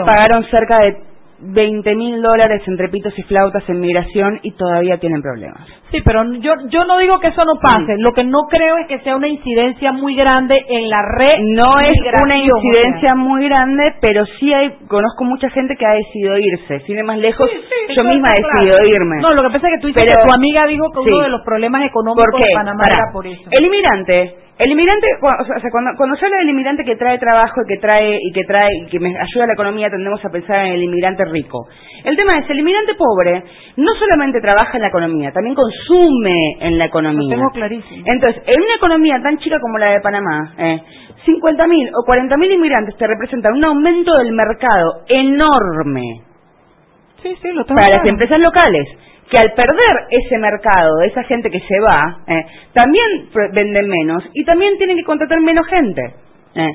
pagaron cerca de 20 mil dólares entre pitos y flautas en migración y todavía tienen problemas. Sí, pero yo yo no digo que eso no pase. Lo que no creo es que sea una incidencia muy grande en la red. No es una incidencia muy grande, pero sí hay, conozco mucha gente que ha decidido irse. Sin ir más lejos, yo misma he decidido claro. irme. No, lo que pasa es que tú dices Pero- que tu amiga dijo que uno de los problemas económicos de Panamá era por eso. El inmigrante, el inmigrante, o sea, cuando, cuando se habla del inmigrante que trae trabajo y que trae y que trae y que me ayuda a la economía, tendemos a pensar en el inmigrante rico. El tema es el inmigrante pobre no solamente trabaja en la economía, también consume en la economía. Lo tengo clarísimo. Entonces, en una economía tan chica como la de Panamá, eh, 50.000 o 40.000 inmigrantes te representan un aumento del mercado enorme Sí, sí, lo tengo para las empresas locales que al perder ese mercado, esa gente que se va, eh, también venden menos y también tienen que contratar menos gente. eh.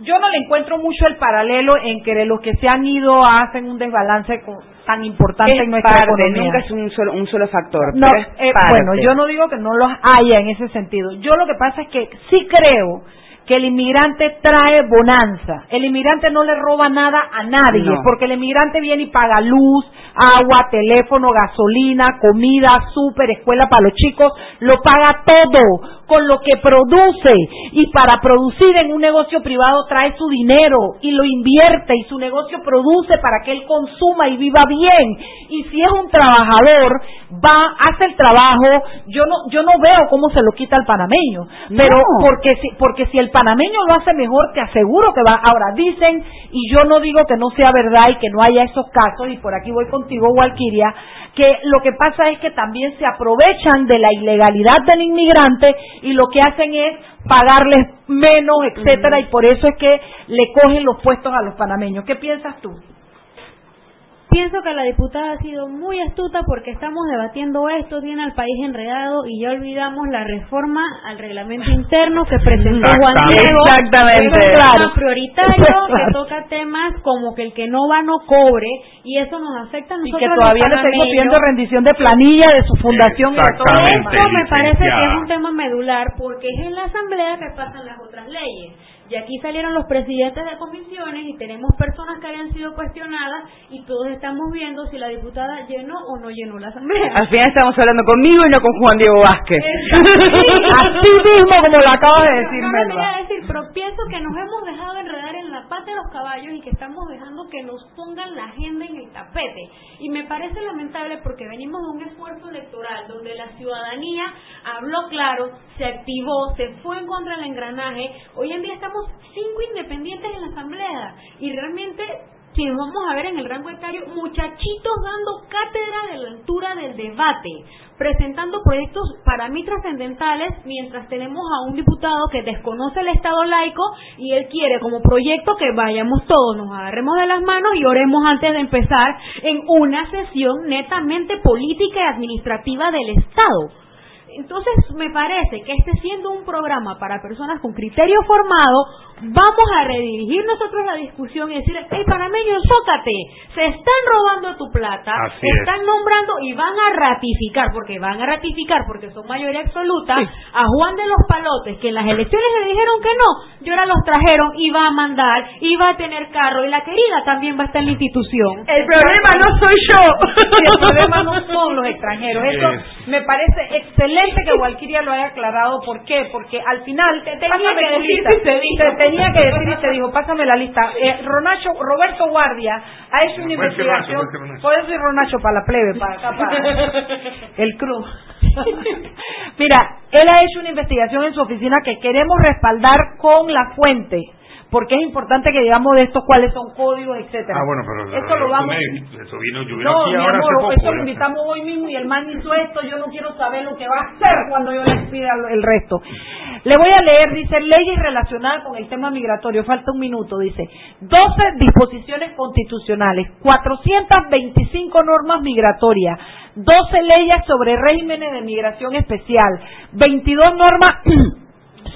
Yo no le encuentro mucho el paralelo en que de los que se han ido hacen un desbalance tan importante Es en nuestra parte, economía. nunca es un solo, un solo factor. No, pero es eh, bueno, yo no digo que no los haya en ese sentido. Yo lo que pasa es que sí creo que el inmigrante trae bonanza. El inmigrante no le roba nada a nadie, No. porque el inmigrante viene y paga luz, agua, teléfono, gasolina, comida, súper, escuela para los chicos, lo paga todo con lo que produce y para producir en un negocio privado trae su dinero y lo invierte y su negocio produce para que él consuma y viva bien. Y si es un trabajador, va, hace el trabajo, yo no, yo no veo cómo se lo quita al panameño, pero No. porque si, porque si el panameño lo hace mejor, te aseguro que va. Ahora dicen, y yo no digo que no sea verdad y que no haya esos casos, y por aquí voy contigo, Walquiria, que lo que pasa es que también se aprovechan de la ilegalidad del inmigrante y lo que hacen es pagarles menos, etcétera, y por eso es que le cogen los puestos a los panameños. ¿Qué piensas tú? Pienso que la diputada ha sido muy astuta porque estamos debatiendo esto, tiene al país enredado y ya olvidamos la reforma al reglamento interno que presentó Juan Diego. Exactamente. Es un tema prioritario que toca temas como que el que no va no cobre y eso nos afecta a Y nosotros que los todavía le seguimos pidiendo rendición de planilla de su fundación y todo demás. Esto me parece que es un tema medular porque es en la asamblea que pasan las otras leyes. Y aquí salieron los presidentes de comisiones y tenemos personas que habían sido cuestionadas y todos estamos viendo si la diputada llenó o no llenó la asamblea. Al final estamos hablando conmigo y no con Juan Diego Vázquez. Así mismo como lo acaba de decir No, no quería decir, pero pienso que nos hemos dejado enredar en la pata de los caballos y que estamos dejando que nos pongan la agenda en el tapete. Y me parece lamentable porque venimos de un esfuerzo electoral donde la ciudadanía habló claro, se activó, se fue en contra del engranaje. Hoy en día estamos cinco independientes en la asamblea y realmente si nos vamos a ver en el rango etario, muchachitos dando cátedra de la altura del debate, presentando proyectos para mí trascendentales, mientras tenemos a un diputado que desconoce el Estado laico y él quiere como proyecto que vayamos todos, nos agarremos de las manos y oremos antes de empezar en una sesión netamente política y administrativa del Estado. Entonces, me parece que este siendo un programa para personas con criterio formado, vamos a redirigir nosotros la discusión y decir, hey panameño, sócate, se están robando tu plata, Así es. están nombrando y van a ratificar, porque van a ratificar, porque son mayoría absoluta, a Juan de los Palotes, que en las elecciones le dijeron que no, y ahora los trajeron, y va a mandar, y va a tener carro, y la querida también va a estar en la institución. El problema no soy yo. el problema no son los extranjeros. Eso Es. me parece excelente que Walquiria lo haya aclarado. ¿Por qué? Porque al final te tenía que decir, te digo. te tenía que decir y te dijo, pásame la lista. Eh, Ronacho, Roberto Guardia ha hecho una investigación. Puede ser Ronacho. Para la plebe, para acá, para [laughs] el cruz. [laughs] Mira, él ha hecho una investigación en su oficina que queremos respaldar con la fuente. Porque es importante que digamos de estos cuáles son códigos, etcétera. Ah, bueno, pero Esto lo vamos. me- eso vino, yo vino No, aquí mi ahora amor, hace poco. eso lo invitamos hoy mismo y el man hizo esto, yo no quiero saber lo que va a hacer cuando yo le pida el resto. Le voy a leer, dice, leyes relacionadas con el tema migratorio, falta un minuto, dice, 12 disposiciones constitucionales, 425 normas migratorias, 12 leyes sobre regímenes de migración especial, 22 normas [clears throat]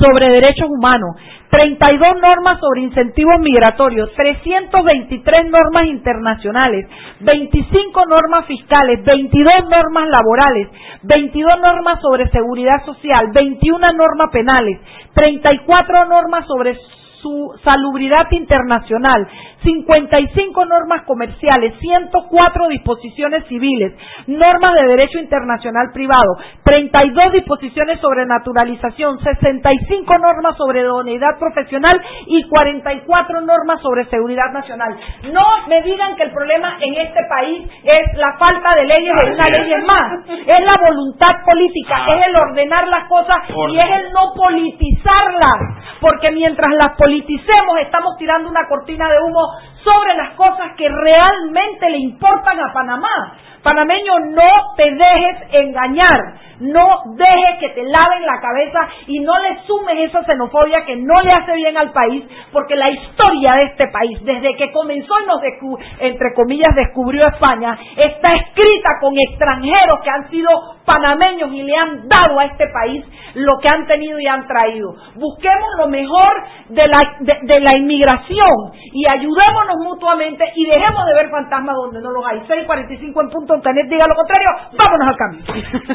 sobre derechos humanos, 32 normas sobre incentivos migratorios, 323 normas internacionales, 25 normas fiscales, 22 normas laborales, 22 normas sobre seguridad social, 21 normas penales, 34 normas sobre su salubridad internacional, 55 normas comerciales, 104 disposiciones civiles, normas de derecho internacional privado, 32 disposiciones sobre naturalización, 65 normas sobre idoneidad profesional y 44 normas sobre seguridad nacional. No me digan que el problema en este país es la falta de leyes de una ley es más, es la voluntad política, es el ordenar las cosas y es el no politizarlas, porque mientras las politicemos, estamos tirando una cortina de humo sobre las cosas que realmente le importan a Panamá. Panameño, no te dejes engañar, no dejes que te laven la cabeza y no le sumes esa xenofobia que no le hace bien al país, porque la historia de este país, desde que comenzó y nos, entre comillas, descubrió España, está escrita con extranjeros que han sido panameños y le han dado a este país lo que han tenido y han traído. Busquemos lo mejor de la, de, la inmigración y ayudémonos mutuamente y dejemos de ver fantasmas donde no los hay. 6.45 en punto, Internet diga lo contrario, vámonos al cambio.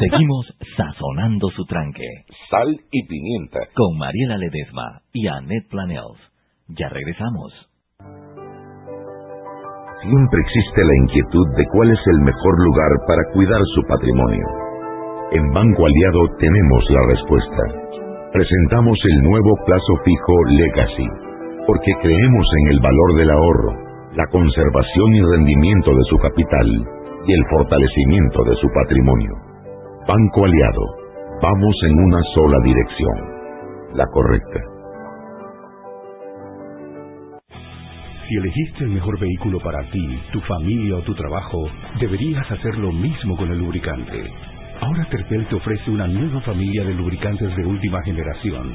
[laughs] Seguimos sazonando su tranque. Sal y pimienta. Con Mariela Ledesma y Annette Planels. Ya regresamos. Siempre existe la inquietud de cuál es el mejor lugar para cuidar su patrimonio. En Banco Aliado tenemos la respuesta. Presentamos el nuevo plazo fijo Legacy, porque creemos en el valor del ahorro, la conservación y rendimiento de su capital y el fortalecimiento de su patrimonio. Banco Aliado, vamos en una sola dirección, la correcta. Si elegiste el mejor vehículo para ti, tu familia o tu trabajo, deberías hacer lo mismo con el lubricante. Ahora Terpel te ofrece una nueva familia de lubricantes de última generación,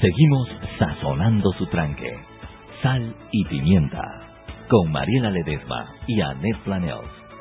Seguimos sazonando su tranque. Sal y pimienta. Con Mariela Ledesma y Annette Planels.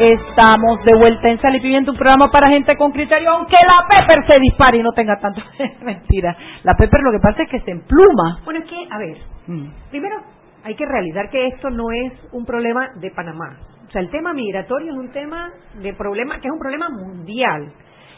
Estamos de vuelta en Sal y Pimienta, un programa para gente con criterio, aunque la Pepper se dispare y no tenga tanto. [laughs] Mentira. La Pepper lo que pasa es que se empluma. Bueno, es que, a ver, mm. primero hay que realizar que esto no es un problema de Panamá. O sea, el tema migratorio es un tema de problema, que es un problema mundial.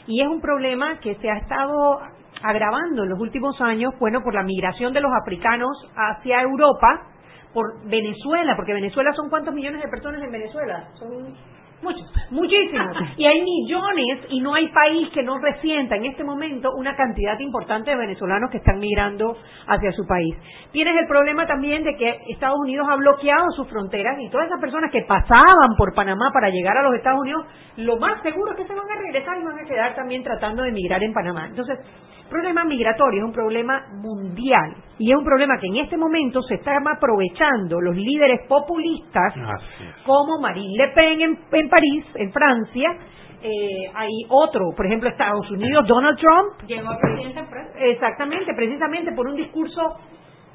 Y es un problema que se ha estado agravando en los últimos años, bueno, por la migración de los africanos hacia Europa, por Venezuela, porque Venezuela son cuántos millones de personas en Venezuela? Son Muchos, muchísimos. Y hay millones y no hay país que no resienta en este momento una cantidad importante de venezolanos que están migrando hacia su país. Tienes el problema también de que Estados Unidos ha bloqueado sus fronteras y todas esas personas que pasaban por Panamá para llegar a los Estados Unidos, lo más seguro es que se van a regresar y van a quedar también tratando de migrar en Panamá. Entonces, problema migratorio es un problema mundial. Y es un problema que en este momento se están aprovechando los líderes populistas como Marine Le Pen en, París, en Francia, eh, hay otro, por ejemplo, Estados Unidos, Donald Trump. Llegó a presidencia Exactamente, precisamente por un discurso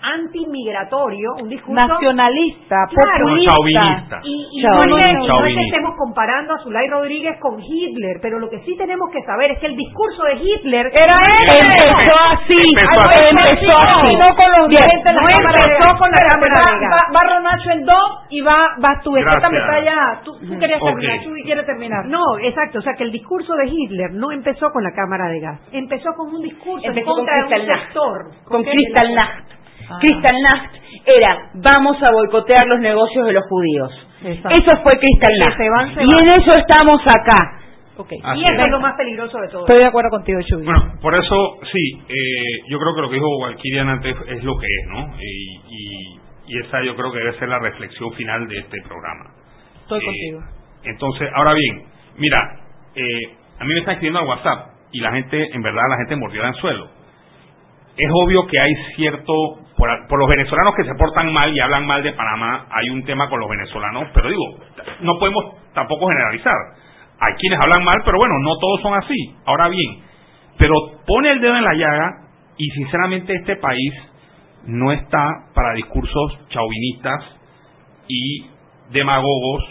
antimigratorio, un discurso nacionalista, populista. Y, y no, es, que estemos comparando a Zulay Rodríguez con Hitler, pero lo que sí tenemos que saber es que el discurso de Hitler era empezó así, empezó así, no con los Bien, no empezó con la cámara va, va Ronacho en dos y va vas tú, esta metralla, tú, tú querías terminar, tú quieres terminar. No, exacto, o sea que el discurso de Hitler no empezó con la cámara de gas, empezó con un discurso en contra de un sector, con Kristallnacht Ah. Kristallnacht era vamos a boicotear los negocios de los judíos. Eso fue Kristallnacht. Y en eso estamos acá. Okay. Así y eso es. es lo más peligroso de todo. Estoy de acuerdo contigo, Chuy. Bueno, por eso sí, eh, yo creo que lo que dijo Valkyrian antes es lo que es, ¿no? Y, y, y esa yo creo que debe ser la reflexión final de este programa. Estoy Eh, contigo. Entonces, ahora bien, mira, eh, a mí me está escribiendo al WhatsApp y la gente, en verdad, la gente mordió el anzuelo. Es obvio que hay cierto, por, por los venezolanos que se portan mal y hablan mal de Panamá, hay un tema con los venezolanos, pero digo, no podemos tampoco generalizar. Hay quienes hablan mal, pero bueno, no todos son así. Ahora bien, pero pone el dedo en la llaga y sinceramente este país no está para discursos chauvinistas y demagogos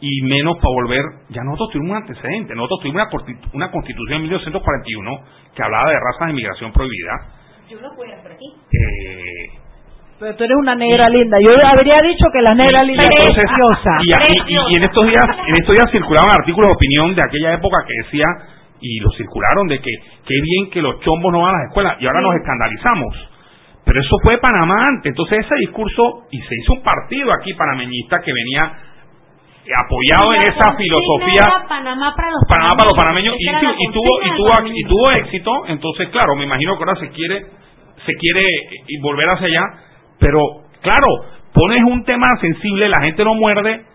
y menos para volver, ya nosotros tuvimos un antecedente, nosotros tuvimos una, una constitución en 1941 que hablaba de razas de migración prohibida. Yo no puedo por aquí. Eh, Pero tú eres una negra linda. Yo habría dicho que la negra linda es preciosa. y, y- y- y en estos días en estos días circulaban artículos de opinión de aquella época que decía y lo circularon de que qué bien que los chombos no van a las escuelas y ahora nos escandalizamos pero eso fue Panamá antes entonces ese discurso y se hizo un partido aquí panameñista que venía apoyado en esa filosofía Panamá para los Panamá para los panameños y, tuvo y tuvo y tuvo éxito entonces claro me imagino que ahora se quiere se quiere volver hacia allá pero claro pones un tema sensible la gente lo muerde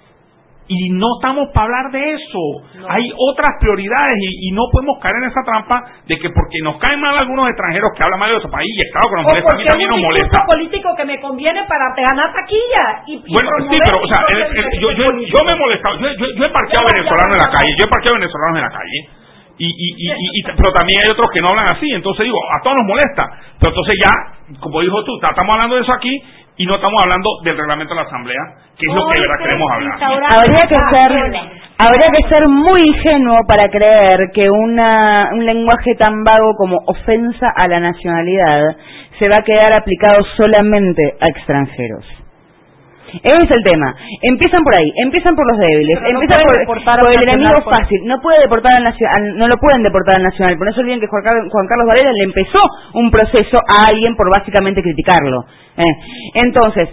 y no estamos para hablar de eso. Hay otras prioridades y, y no podemos caer en esa trampa de que porque nos caen mal algunos extranjeros que hablan mal de nuestro país y claro que nos molesta a mí también nos molesta. político que me conviene para ganar taquilla. Y, y bueno, sí, pero, o sea, el- propio el- yo, yo, yo me he molestado, yo, yo, yo he parqueado venezolanos en la calle, yo he parqueado venezolanos en la calle, y, y, y, y- y- pero también hay otros que no hablan así, entonces digo, a todos nos molesta, pero entonces ya, como dijo tú, estamos hablando de eso aquí, y no estamos hablando del reglamento de la Asamblea, que es lo que de verdad queremos hablar. Habría que ser, habría que ser muy ingenuo para creer que una, un lenguaje tan vago como ofensa a la nacionalidad se va a quedar aplicado solamente a extranjeros. Ese es el tema. Empiezan por ahí, empiezan por los débiles, Pero empiezan por, el enemigo fácil. No puede deportar al nacional, no lo pueden deportar al nacional. Por eso olviden que Juan Carlos, Juan Carlos Varela le empezó un proceso a alguien por básicamente criticarlo. ¿eh? Entonces,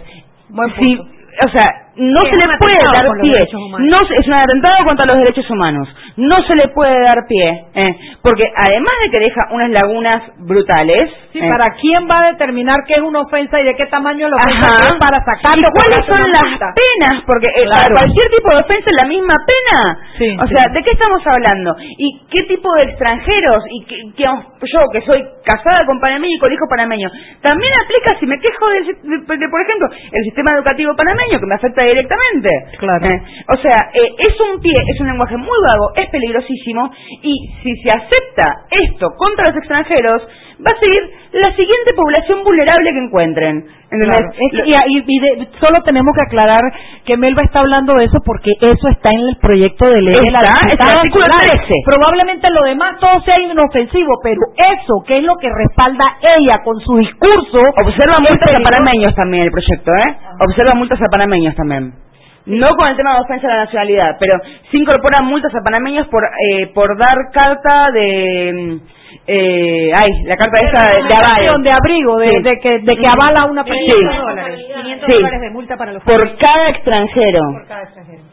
si, o sea, no se le puede dar pie, no se- es un atentado contra los derechos humanos. No se le puede dar pie, ¿eh? porque además de que deja unas lagunas brutales, Sí, ¿eh? ¿Para quién va a determinar qué es una ofensa y de qué tamaño la ofensa es para sacarlo? ¿Y cuáles son las penas? Porque eh, para cualquier tipo de ofensa es la misma pena. Sí, o sí. sea, ¿de qué estamos hablando? ¿Y qué tipo de extranjeros? Y que, que yo, que soy casada con panameño y con hijo panameño, también aplica si me quejo de, por ejemplo, el sistema educativo panameño que me afecta directamente. Claro. Eh, o sea, eh, es un pie, es un lenguaje muy vago, es peligrosísimo y si se acepta esto contra los extranjeros, va a seguir la siguiente población vulnerable que encuentren. Claro, es y, y- y de- solo tenemos que aclarar que Melba está hablando de eso porque eso está en el proyecto de ley de la Está, artículo Solari. 13. Probablemente lo demás todo sea inofensivo, pero eso que es lo que respalda ella con su discurso. Observa multas a panameños también el proyecto, ¿eh? Observa multas a panameños también. No con el tema de ofensa a la nacionalidad, pero sí incorpora multas a panameños por eh, por dar carta de... Eh, ay, la carta esa de, de aval. de abrigo, de, Sí. de que, de que avala a una persona. Sí. 500 Sí. dólares de multa para los Por cada extranjero.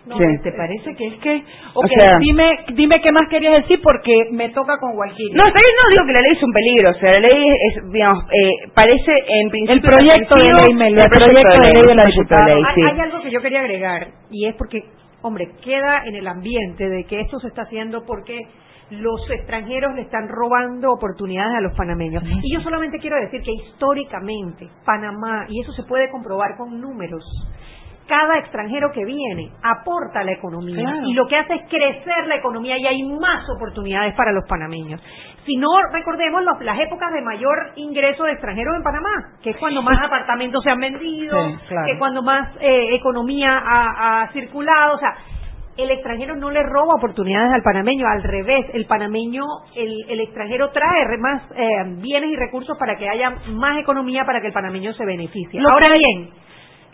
No, Sí. ¿Te parece que es que.? O Ok, sea- dime, dime qué más querías decir porque me toca con Walkiria. No, está bien, no digo que la ley es un peligro, o sea, la ley es, digamos, eh, parece en principio... El proyecto de ley, Mel, el proyecto de ley de la el diputada. Hay, sí. hay algo que yo quería agregar y es porque, hombre, queda en el ambiente de que esto se está haciendo porque los extranjeros le están robando oportunidades a los panameños. Y yo solamente quiero decir que históricamente Panamá, y eso se puede comprobar con números, cada extranjero que viene aporta a la economía Claro. y lo que hace es crecer la economía y hay más oportunidades para los panameños. Si no recordemos los- las épocas de mayor ingreso de extranjeros en Panamá, que es cuando más apartamentos se han vendido, Sí, claro. que cuando más eh, economía ha, ha circulado, o sea, el extranjero no le roba oportunidades al panameño, al revés, el panameño, el, el extranjero trae más eh, bienes y recursos para que haya más economía para que el panameño se beneficie. Lo Ahora que- bien,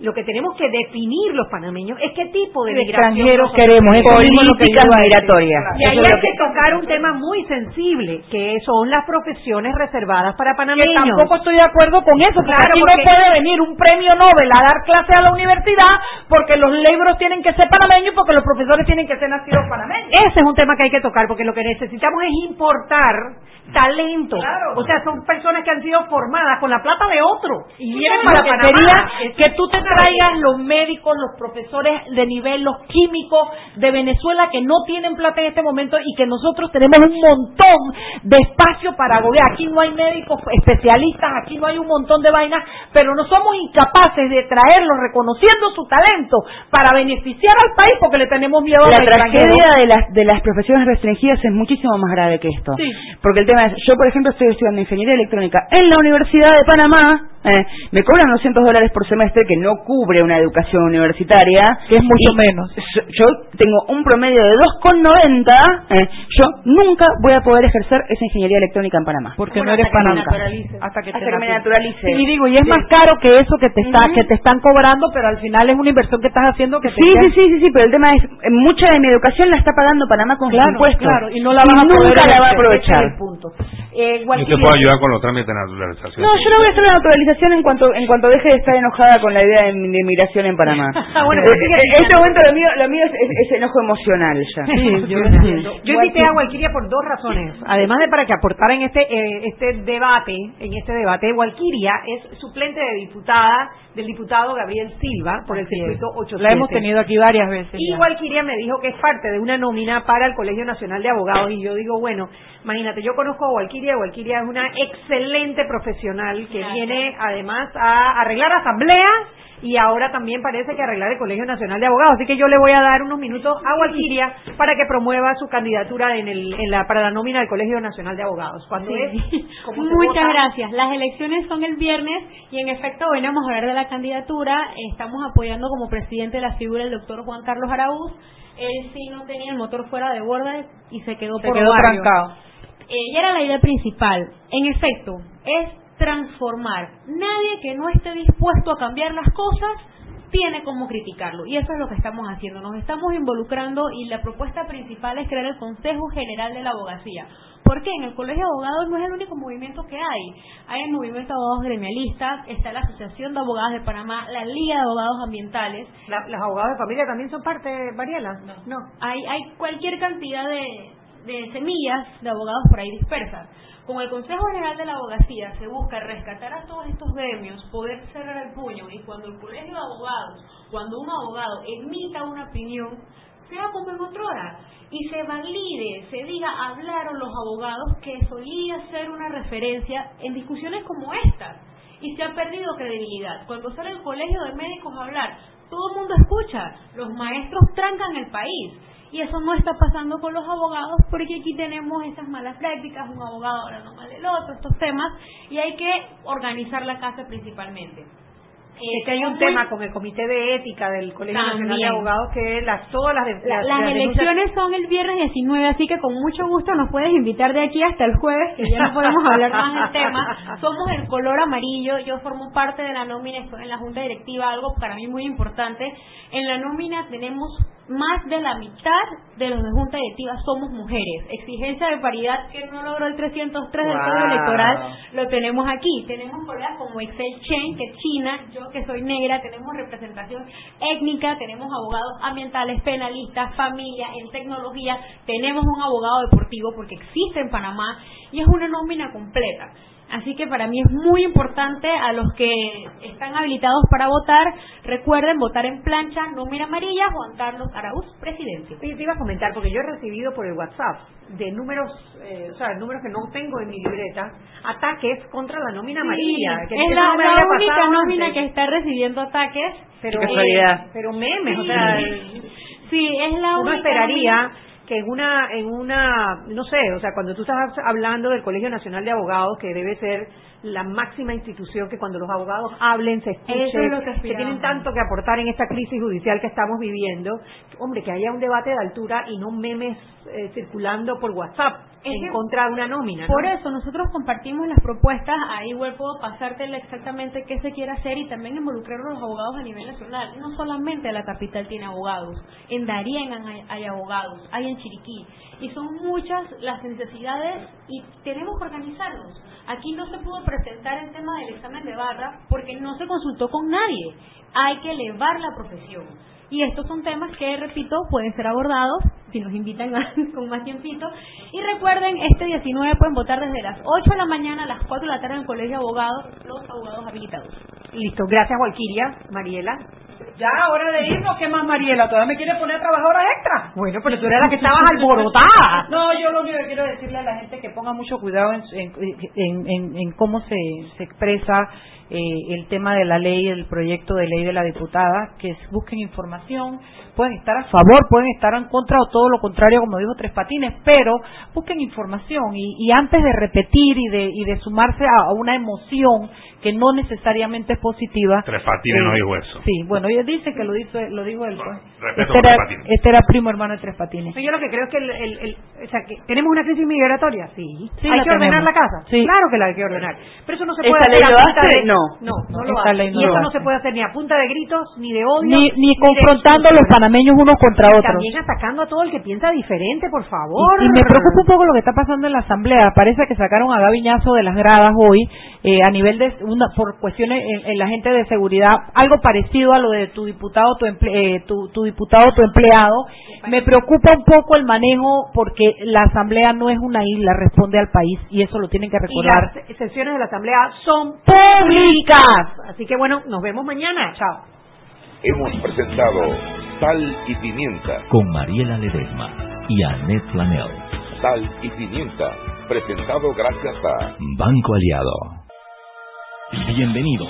lo que tenemos que definir los panameños es qué tipo de De migración extranjeros queremos, es que Políticas migratorias. Y ahí hay que que- tocar un tema muy sensible, que son las profesiones reservadas para que panameños. tampoco estoy de acuerdo con eso, porque Claro, aquí porque- no puede venir un premio Nobel a dar clase a la universidad porque los libros tienen que ser panameños porque los profesores tienen que ser nacidos panameños. Ese es un tema que hay que tocar porque lo que necesitamos es importar talento. O sea, son personas que han sido formadas con la plata de otro. Y vienen para que Panamá. que tú te traigas los médicos, los profesores de nivel, los químicos de Venezuela que no tienen plata en este momento y que nosotros tenemos un montón de espacio para gobernar. Aquí no hay médicos especialistas, aquí no hay un montón de vainas, pero no somos incapaces de traerlos reconociendo su talento para beneficiar al país porque le tenemos miedo a La los extranjeros. tragedia de las, de las profesiones restringidas es muchísimo más grave que esto. Sí. Porque el tema es, yo por ejemplo estoy estudiando ingeniería electrónica en la Universidad de Panamá, eh, me cobran 200 dólares por semestre que no cubre una educación universitaria. Que es mucho menos. Yo tengo un promedio de 2,90, eh, yo nunca voy a poder ejercer esa ingeniería electrónica en Panamá. Porque no eres panameño. Hasta que, Hasta te que me naturalice. Sí, y digo, y es más caro que eso que te está, que te están cobrando, pero al final es una inversión que estás haciendo que te Sí, sí, sí, sí, sí, pero el tema es, eh, mucha de mi educación la está pagando Panamá con Claro, sus impuestos. claro, y no la van a poder nunca la va a aprovechar. ese es el punto. Eh, Yo Gualquiria- te puedo ayudar con los trámites de naturalización. No, yo no voy a hacer una naturalización en cuanto en cuanto deje de estar enojada con la idea de, de migración en Panamá. [laughs] Bueno, Eh, pues sigue eh, en este momento lo mío, lo mío es, es- es enojo emocional ya. Sí, yo invité a Walquiria por dos razones. Además de para que aportara en este eh, este debate, en este debate, Walquiria es suplente de diputada del diputado Gabriel Silva por el circuito 8 La hemos tenido aquí varias veces. Y ya. Walquiria me dijo que es parte de una nómina para el Colegio Nacional de Abogados y yo digo, bueno, imagínate, yo conozco a Walquiria, Walquiria es una excelente profesional que viene además a arreglar asambleas y ahora también parece que arreglar el Colegio Nacional de Abogados, así que yo le voy a dar unos minutos a Walquiria para que promueva su candidatura en el en la para la nómina del Colegio Nacional de Abogados. Sí. es [laughs] ¿Cómo se Muchas gracias. Las elecciones son el viernes y en efecto hoy vamos a hablar de la candidatura. Estamos apoyando como presidente la figura del doctor Juan Carlos Araúz. Él sí no tenía el motor fuera de borda y se quedó Se por quedó barrio. trancado. Y era la idea principal. En efecto, es transformar. Nadie que no esté dispuesto a cambiar las cosas tiene como criticarlo. Y eso es lo que estamos haciendo. Nos estamos involucrando y la propuesta principal es crear el Consejo General de la Abogacía. Porque en el Colegio de Abogados no es el único movimiento que hay. Hay el movimiento de abogados gremialistas, está la Asociación de Abogados de Panamá, la Liga de Abogados Ambientales. La- ¿Los abogados de familia también son parte, Mariela? No. Hay, hay cualquier cantidad de, de semillas de abogados por ahí dispersas. Con el Consejo General de la Abogacía se busca rescatar a todos estos gremios, poder cerrar el puño y cuando el Colegio de Abogados, cuando un abogado emita una opinión, sea como en otra hora y se valide, se diga, hablaron los abogados que solía ser una referencia en discusiones como estas y se ha perdido credibilidad. Cuando sale el colegio de médicos a hablar, todo el mundo escucha, los maestros trancan el país. Y eso no está pasando con los abogados porque aquí tenemos esas malas prácticas, un abogado hablando mal del otro, estos temas, y hay que organizar la casa principalmente. Es que hay un tema con el Comité de Ética del Colegio Nacional de. Abogados que las, todas las, las- las elecciones son el viernes 19, así que con mucho gusto nos puedes invitar de aquí hasta el jueves, que ya no podemos hablar más del tema. [laughs] Somos el color amarillo, yo formo parte de la nómina, estoy en la junta directiva, algo para mí muy importante. En la nómina tenemos más de la mitad de los de junta directiva somos mujeres. Exigencia de paridad que no logró el 303 del Wow. Código Electoral, lo tenemos aquí. Tenemos colegas como Excel Chen, que es china, yo que soy negra, tenemos representación étnica, tenemos abogados ambientales, penalistas, familia, en tecnología, tenemos un abogado deportivo porque existe en Panamá y es una nómina completa. Así que para mí es muy importante a los que están habilitados para votar, recuerden votar en plancha, nómina amarilla, Juan Carlos Araúz, presidente. Sí, te iba a comentar, porque yo he recibido por el WhatsApp de números, eh, o sea, números que no tengo en mi libreta, ataques contra la nómina amarilla. Sí, que es la, única nómina antes. que está recibiendo ataques. Pero, Qué casualidad. pero memes, o Sí. sea, Sí, es la uno única esperaría nómina. Que en una, en una, no sé, o sea, cuando tú estás hablando del Colegio Nacional de Abogados, que debe ser la máxima institución que cuando los abogados hablen, se escuchen, Eso es lo que tienen tanto que aportar en esta crisis judicial que estamos viviendo, hombre, que haya un debate de altura y no memes eh, circulando por WhatsApp en contra de una nómina. Por eso nosotros compartimos las propuestas, ahí igual puedo pasártela exactamente qué se quiere hacer y también involucrar a los abogados a nivel nacional. No solamente la capital tiene abogados, en Darien hay, hay abogados, hay en Chiriquí y son muchas las necesidades y tenemos que organizarnos. Aquí no se pudo presentar el tema del examen de barra porque no se consultó con nadie. Hay que elevar la profesión. Y estos son temas que, repito, pueden ser abordados si nos invitan [laughs] con más tiempito. Y recuerden, este 19 pueden votar desde las 8 de la mañana a las 4 de la tarde en el Colegio de Abogados, los abogados habilitados. Listo, gracias Walquiria, Mariela. Ya, hora de irnos. ¿Qué más, Mariela? ¿Todavía me quiere poner a trabajar horas extra? Bueno, pero tú eras la que estabas alborotada. No, yo lo único que quiero decirle a la gente que ponga mucho cuidado en, en, en, en cómo se, se expresa eh, el tema de la ley, el proyecto de ley de la diputada, que busquen información, pueden estar a favor, pueden estar en contra o todo lo contrario, como dijo Tres Patines, pero busquen información y, y antes de repetir y de, y de sumarse a, una emoción que no necesariamente es positiva. Tres Patines no eh, dijo eso. Sí, bueno, ella dice que lo dijo, lo dijo él. pues. Respeto Este era, por Tres Patines. este era primo hermano de Tres Patines. Yo lo que creo es que, el, el- el- o sea, que tenemos una crisis migratoria, sí. Sí, hay que ordenar la casa, Sí. claro que la hay que ordenar. Pero eso no se ¿Esa puede hacer a de... No. no, lo hace. ley no y eso no se puede hacer ni a punta de gritos, ni de odio, Ni, ni confrontando a los panameños unos contra otros. También atacando a todo el que piensa diferente, por favor. Y, y me preocupa un poco lo que está pasando en la asamblea. Parece que sacaron a Gaviñazo de las gradas hoy eh, a nivel de una, por cuestiones en, en la gente de seguridad, algo parecido a lo de tu diputado, tu, emple- eh, tu, tu diputado, tu empleado. Me preocupa un poco el manejo porque la asamblea no es una isla, responde al país y eso lo tienen que Y recordar. las sesiones de la Asamblea son públicas. Así que bueno, nos vemos mañana. Chao. Hemos presentado Sal y Pimienta. Con Mariela Ledesma y Annette Planel. Sal y Pimienta. Presentado gracias a Banco Aliado. Bienvenidos.